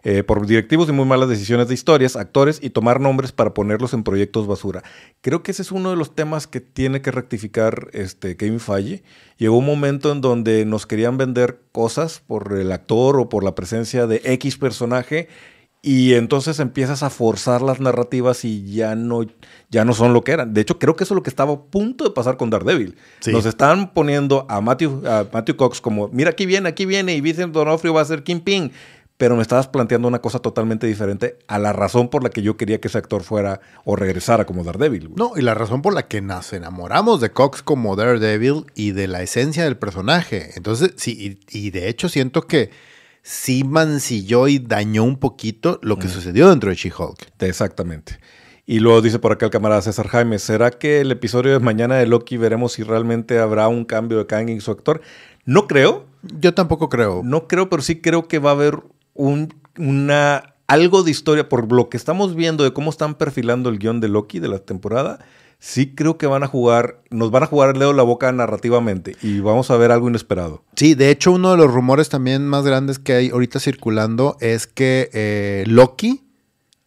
Eh, por directivos y muy malas decisiones de historias, actores y tomar nombres para ponerlos en proyectos basura. Creo que ese es uno de los temas que tiene que rectificar este Kevin Feige. Llegó un momento en donde nos querían vender cosas por el actor o por la presencia de X personaje y entonces empiezas a forzar las narrativas y ya no, ya no son lo que eran. De hecho, creo que eso es lo que estaba a punto de pasar con Daredevil. Nos estaban poniendo a Matthew, a Matthew Cox como, mira, aquí viene, aquí viene, y Vincent Donofrio va a ser Kingpin. Pero me estabas planteando una cosa totalmente diferente a la razón por la que yo quería que ese actor fuera o regresara como Daredevil. No, y la razón por la que nos enamoramos de Cox como Daredevil y de la esencia del personaje. Entonces, sí, y de hecho siento que sí mancilló y dañó un poquito lo que sucedió dentro de She-Hulk. Exactamente. Y luego dice por acá el camarada César Jaime, ¿será que el episodio de mañana de Loki veremos si realmente habrá un cambio de Kang en su actor? No creo. Yo tampoco creo. No creo, pero sí creo que va a haber un, una, algo de historia por lo que estamos viendo de cómo están perfilando el guion de Loki de la temporada sí creo que van a jugar, nos van a jugar el dedo la boca narrativamente y vamos a ver algo inesperado. Sí, de hecho uno de los rumores también más grandes que hay ahorita circulando es que eh, Loki,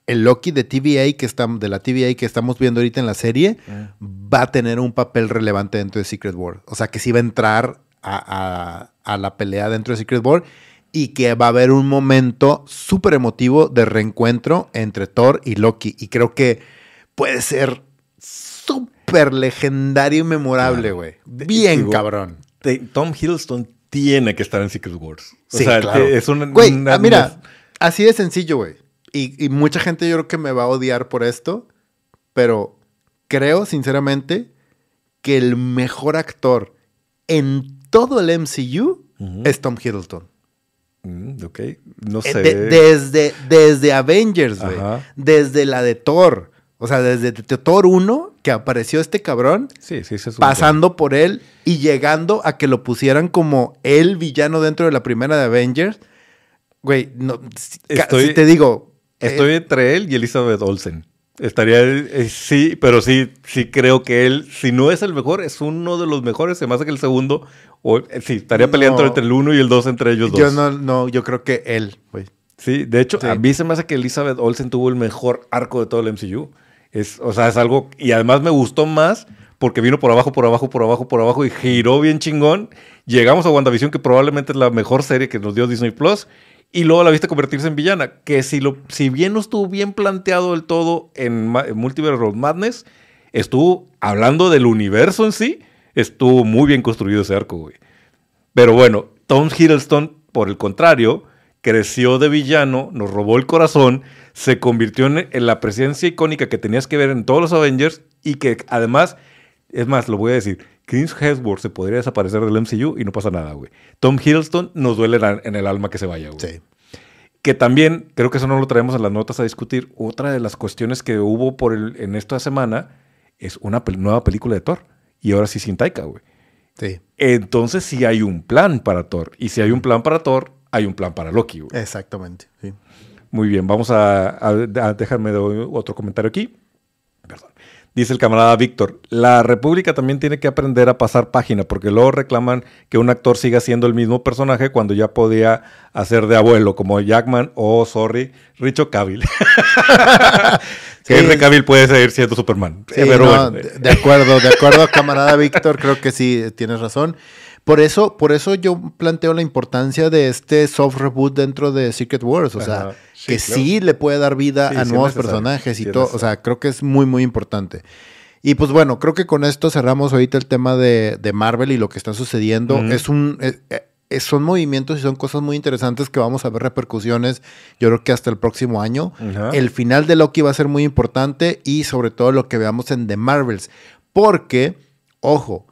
el Loki de TVA que estamos, de la TVA que estamos viendo ahorita en la serie, ah. va a tener un papel relevante dentro de Secret World. O sea que sí va a entrar a, a la pelea dentro de Secret World y que va a haber un momento súper emotivo de reencuentro entre Thor y Loki. Y creo que puede ser súper legendario y memorable, güey. Bien cabrón. Tom Hiddleston tiene que estar en Secret Wars. O sea, es un. Güey, ah, mira, así de sencillo, güey. Y, mucha gente yo creo que me va a odiar por esto, pero creo, sinceramente, que el mejor actor en todo el MCU es Tom Hiddleston. Mm, ok, no eh, sé. desde, desde Avengers, güey. Desde la de Thor. O sea, desde Thor 1 que apareció este cabrón, sí, sí, pasando por él y llegando a que lo pusieran como el villano dentro de la primera de Avengers. Güey, no, si te digo. Estoy eh, entre él y Elizabeth Olsen. Estaría, eh, sí, pero sí, sí creo que él, si no es el mejor, es uno de los mejores, se me hace que el segundo, o, eh, sí, estaría peleando entre el uno y el dos entre ellos dos. Yo no, no, yo creo que él, güey. Sí, de hecho, a mí se me hace que Elizabeth Olsen tuvo el mejor arco de todo el MCU. Es, o sea, es algo. Y además me gustó más porque vino por abajo, por abajo, por abajo, por abajo y giró bien chingón. Llegamos a WandaVision, que probablemente es la mejor serie que nos dio Disney Plus. Y luego la viste convertirse en villana. Que si, lo, si bien no estuvo bien planteado del todo en, Multiverse Road Madness, estuvo hablando del universo en sí. Estuvo muy bien construido ese arco, güey. Pero bueno, Tom Hiddleston, por el contrario, creció de villano, nos robó el corazón, se convirtió en, la presencia icónica que tenías que ver en todos los Avengers y que además, es más, lo voy a decir, Chris Hemsworth se podría desaparecer del MCU y no pasa nada, güey. Tom Hiddleston nos duele en el alma que se vaya, güey. Sí. Que también, creo que eso no lo traemos en las notas a discutir, otra de las cuestiones que hubo por el, en esta semana es una nueva película de Thor. Y ahora sí sin Taika, güey. Sí. Entonces sí hay un plan para Thor. Y si hay un plan para Thor, hay un plan para Loki. Exactamente. Muy bien, vamos a, dejarme otro comentario aquí. Perdón. Dice el camarada Víctor, la República también tiene que aprender a pasar página porque luego reclaman que un actor siga siendo el mismo personaje cuando ya podía hacer de abuelo, como Jackman o, sorry, Richo Cavill. que Henry Cavill puede seguir siendo Superman. de acuerdo, de acuerdo, camarada Víctor, creo que sí, tienes razón. Por eso, por eso yo planteo la importancia de este soft reboot dentro de Secret Wars. O sea, que sí le puede dar vida a nuevos personajes y todo. O sea, creo que es muy, muy importante. Y pues bueno, creo que con esto cerramos ahorita el tema de, Marvel y lo que está sucediendo. Es un. Eh, eh, son movimientos y son cosas muy interesantes que vamos a ver repercusiones, yo creo que hasta el próximo año. El final de Loki va a ser muy importante y sobre todo lo que veamos en The Marvels. Porque, ojo,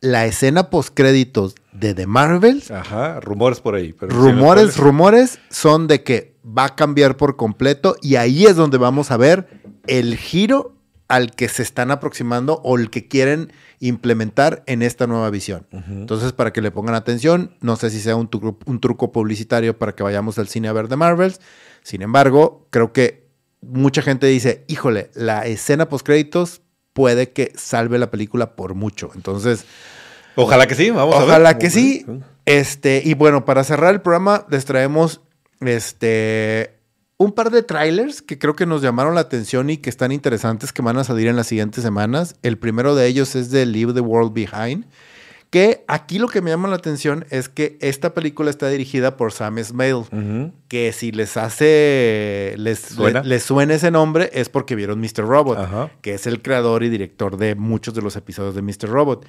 la escena postcréditos de The Marvels. Ajá, rumores por ahí. rumores, rumores son de que va a cambiar por completo y ahí es donde vamos a ver el giro al que se están aproximando o el que quieren implementar en esta nueva visión. Entonces, para que le pongan atención, no sé si sea un, un truco publicitario para que vayamos al cine a ver The Marvels. Sin embargo, creo que mucha gente dice, híjole, la escena postcréditos puede que salve la película por mucho. Entonces. Ojalá que sí, vamos a ver. Ojalá que sí. Este, y bueno, para cerrar el programa, les traemos este un par de trailers que creo que nos llamaron la atención y que están interesantes que van a salir en las siguientes semanas. El primero de ellos es de Leave the World Behind. Que aquí lo que me llama la atención es que esta película está dirigida por Sam Smale, que si les hace, les ¿Suena? les suena ese nombre es porque vieron Mr. Robot, que es el creador y director de muchos de los episodios de Mr. Robot.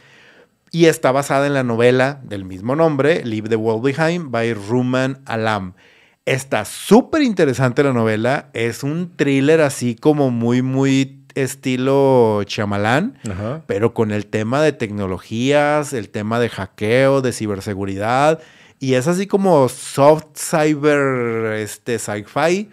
Y está basada en la novela del mismo nombre, Leave the World Behind, by Ruman Alam. Está súper interesante la novela, es un thriller así como muy, muy estilo chamalán, pero con el tema de tecnologías, el tema de hackeo, de ciberseguridad, y es así como soft cyber, este, sci-fi.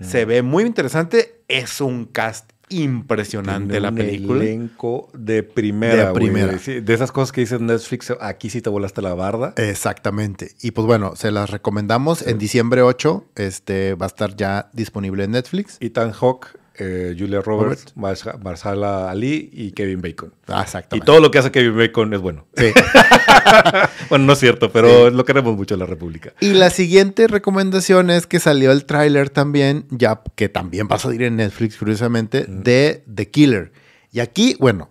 Se ve muy interesante. Es un cast impresionante la película. elenco de primera. De primera. de esas cosas que dicen Netflix, aquí sí te volaste la barda. Exactamente. Y pues bueno, se las recomendamos. En diciembre 8 este, va a estar ya disponible en Netflix. Ethan Hawke eh, Julia Roberts, Marsala Ali y Kevin Bacon. Ah, y todo lo que hace Kevin Bacon es bueno. Sí. bueno, no es cierto, pero lo queremos mucho en la República. Y la siguiente recomendación es que salió el tráiler también, ya que también va a salir en Netflix, curiosamente, de The Killer. Y aquí, bueno,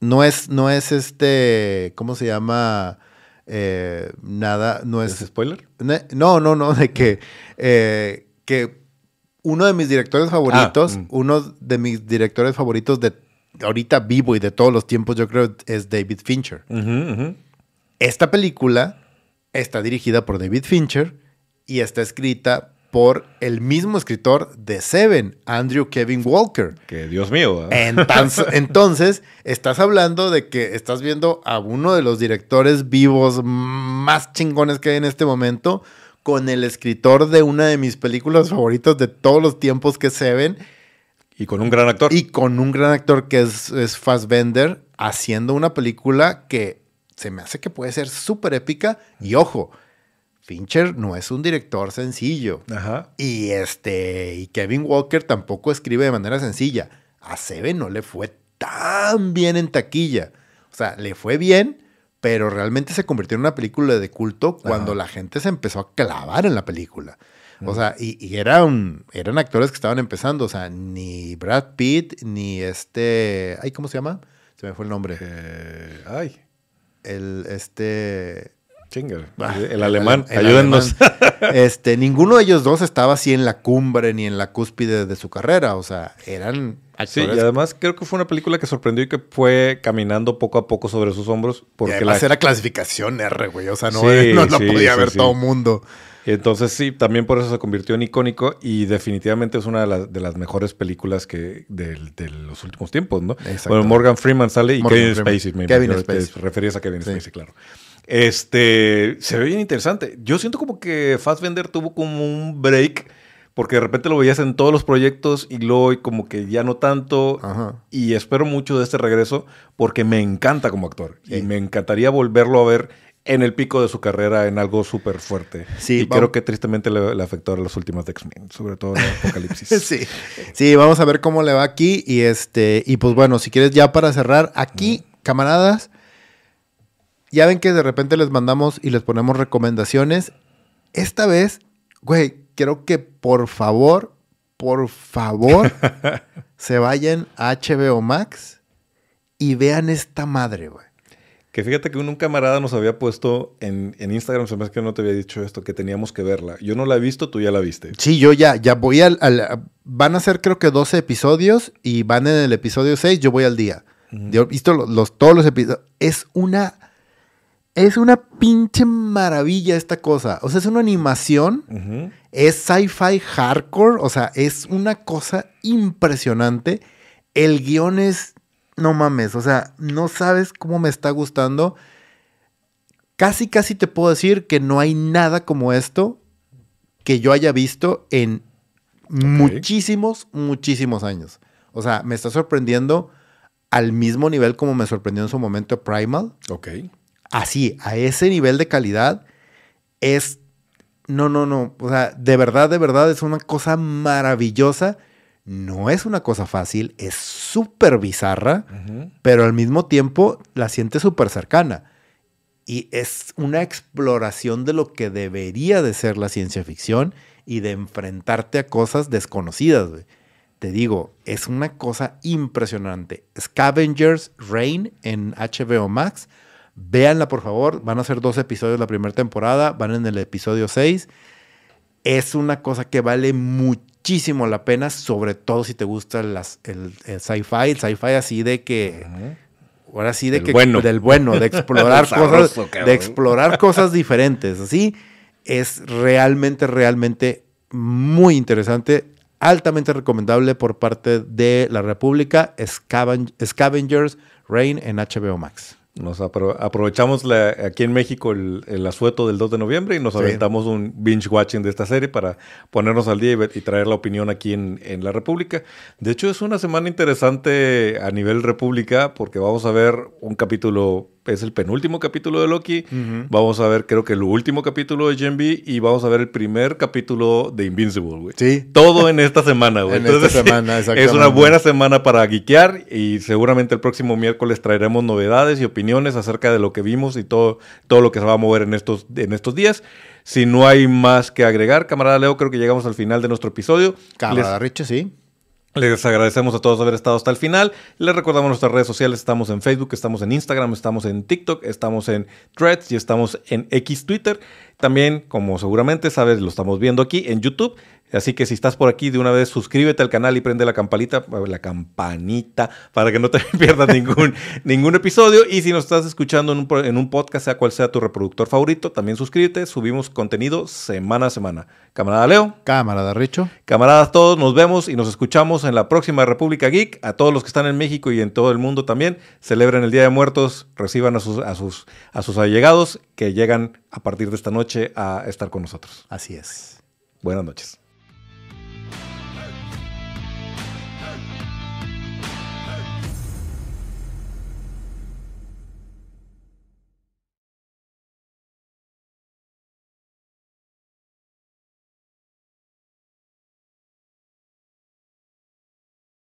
no es, no es este, ¿cómo se llama? Eh, nada, no es... ¿Es spoiler? No, no, no, de que, eh, que uno de mis directores favoritos, ah, mm. uno de mis directores favoritos de ahorita vivo y de todos los tiempos, yo creo, es David Fincher. Esta película está dirigida por David Fincher y está escrita por el mismo escritor de Seven, Andrew Kevin Walker. Que Dios mío. Entonces, entonces, estás hablando de que estás viendo a uno de los directores vivos más chingones que hay en este momento con el escritor de una de mis películas favoritas de todos los tiempos que se ven. Y con un gran actor. Y con un gran actor que es, es Fassbender, haciendo una película que se me hace que puede ser súper épica. Y ojo, Fincher no es un director sencillo. Ajá. Y este, y Kevin Walker tampoco escribe de manera sencilla. A Seven no le fue tan bien en taquilla. O sea, le fue bien, pero realmente se convirtió en una película de culto cuando la gente se empezó a clavar en la película. O sea, y, eran, eran actores que estaban empezando. O sea, ni Brad Pitt, ni este. Ay, ¿cómo se llama? Se me fue el nombre. Eh, ay. El este. Chinga. Ah, el, alemán. Ayúdennos. este, ninguno de ellos dos estaba así en la cumbre ni en la cúspide de su carrera. O sea, eran Sí, y además creo que fue una película que sorprendió y que fue caminando poco a poco sobre sus hombros. Porque la... era clasificación R, güey. O sea, no, no, podía ver todo el mundo. Entonces sí, también por eso se convirtió en icónico y definitivamente es una de, las mejores películas que de, los últimos tiempos, ¿no? Bueno, Morgan Freeman sale y Kevin Spacey. Me Kevin Spacey. Te referías a Kevin Spacey, claro. Este, se ve bien interesante. Yo siento como que Fassbender tuvo como un break porque de repente lo veías en todos los proyectos y luego como que ya no tanto. Y espero mucho de este regreso porque me encanta como actor. Y me encantaría volverlo a ver en el pico de su carrera en algo súper fuerte. Sí, y creo que tristemente le, afectó a las últimas de X-Men, sobre todo en Apocalipsis. sí. sí, vamos a ver cómo le va aquí. Y este, y pues bueno, si quieres ya para cerrar, aquí, camaradas, ya ven que de repente les mandamos y les ponemos recomendaciones. Esta vez, güey, quiero que por favor, por favor, se vayan a HBO Max y vean esta madre, güey. Que fíjate que un, camarada nos había puesto en, Instagram, se me hace que no te había dicho esto, que teníamos que verla. Yo no la he visto, tú ya la viste. Sí, yo ya, ya voy al, van a ser creo que 12 episodios y van en el episodio 6, yo voy al día. Yo he visto los, todos los episodios. Es una es una pinche maravilla esta cosa. O sea, es una animación. Es sci-fi hardcore. O sea, es una cosa impresionante. El guion es. No mames. O sea, no sabes cómo me está gustando. Casi, casi te puedo decir que no hay nada como esto que yo haya visto en muchísimos, muchísimos años. O sea, me está sorprendiendo al mismo nivel como me sorprendió en su momento Primal. Ok así, a ese nivel de calidad, es, no, no, no, o sea, de verdad, de verdad, es una cosa maravillosa. No es una cosa fácil, es súper bizarra, pero al mismo tiempo la siente súper cercana. Y es una exploración de lo que debería de ser la ciencia ficción y de enfrentarte a cosas desconocidas. Te digo, es una cosa impresionante. Scavengers Reign en HBO Max Véanla, por favor. Van a ser dos episodios la primera temporada. Van en el episodio 6. Es una cosa que vale muchísimo la pena, sobre todo si te gusta las, el, sci-fi. El sci-fi así de que. Ahora sí, de que. Bueno. Del bueno, de explorar cosas. De explorar cosas diferentes. Así. Es realmente, realmente muy interesante. Altamente recomendable por parte de la República. Scavengers Reign en HBO Max. Nos aprovechamos aquí en México el, asueto del 2 de noviembre y nos aventamos un binge watching de esta serie para ponernos al día y, traer la opinión aquí en, la República. De hecho, es una semana interesante a nivel República porque vamos a ver un capítulo es el penúltimo capítulo de Loki. Vamos a ver, creo que el último capítulo de Gen B y vamos a ver el primer capítulo de Invincible, güey. Sí. Todo en esta semana, güey. en esta semana, Es una buena semana para geekear y seguramente el próximo miércoles traeremos novedades y opiniones acerca de lo que vimos y todo, todo lo que se va a mover en estos, en estos días. Si no hay más que agregar, camarada Leo, creo que llegamos al final de nuestro episodio. Camarada Richo, sí. Les agradecemos a todos haber estado hasta el final. Les recordamos nuestras redes sociales. Estamos en Facebook, estamos en Instagram, estamos en TikTok, estamos en Threads y estamos en X Twitter. También, como seguramente sabes, lo estamos viendo aquí en YouTube. Así que si estás por aquí de una vez, suscríbete al canal y prende la campanita, la campanita, para que no te pierdas ningún, ningún episodio. Y si nos estás escuchando en un, en un podcast, sea cual sea tu reproductor favorito, también suscríbete. Subimos contenido semana a semana. Camarada Leo. Camarada Richo. Camaradas todos, nos vemos y nos escuchamos en la próxima República Geek. A todos los que están en México y en todo el mundo también, celebren el Día de Muertos, reciban a sus, a sus, a sus allegados que llegan a partir de esta noche a estar con nosotros. Así es. Buenas noches.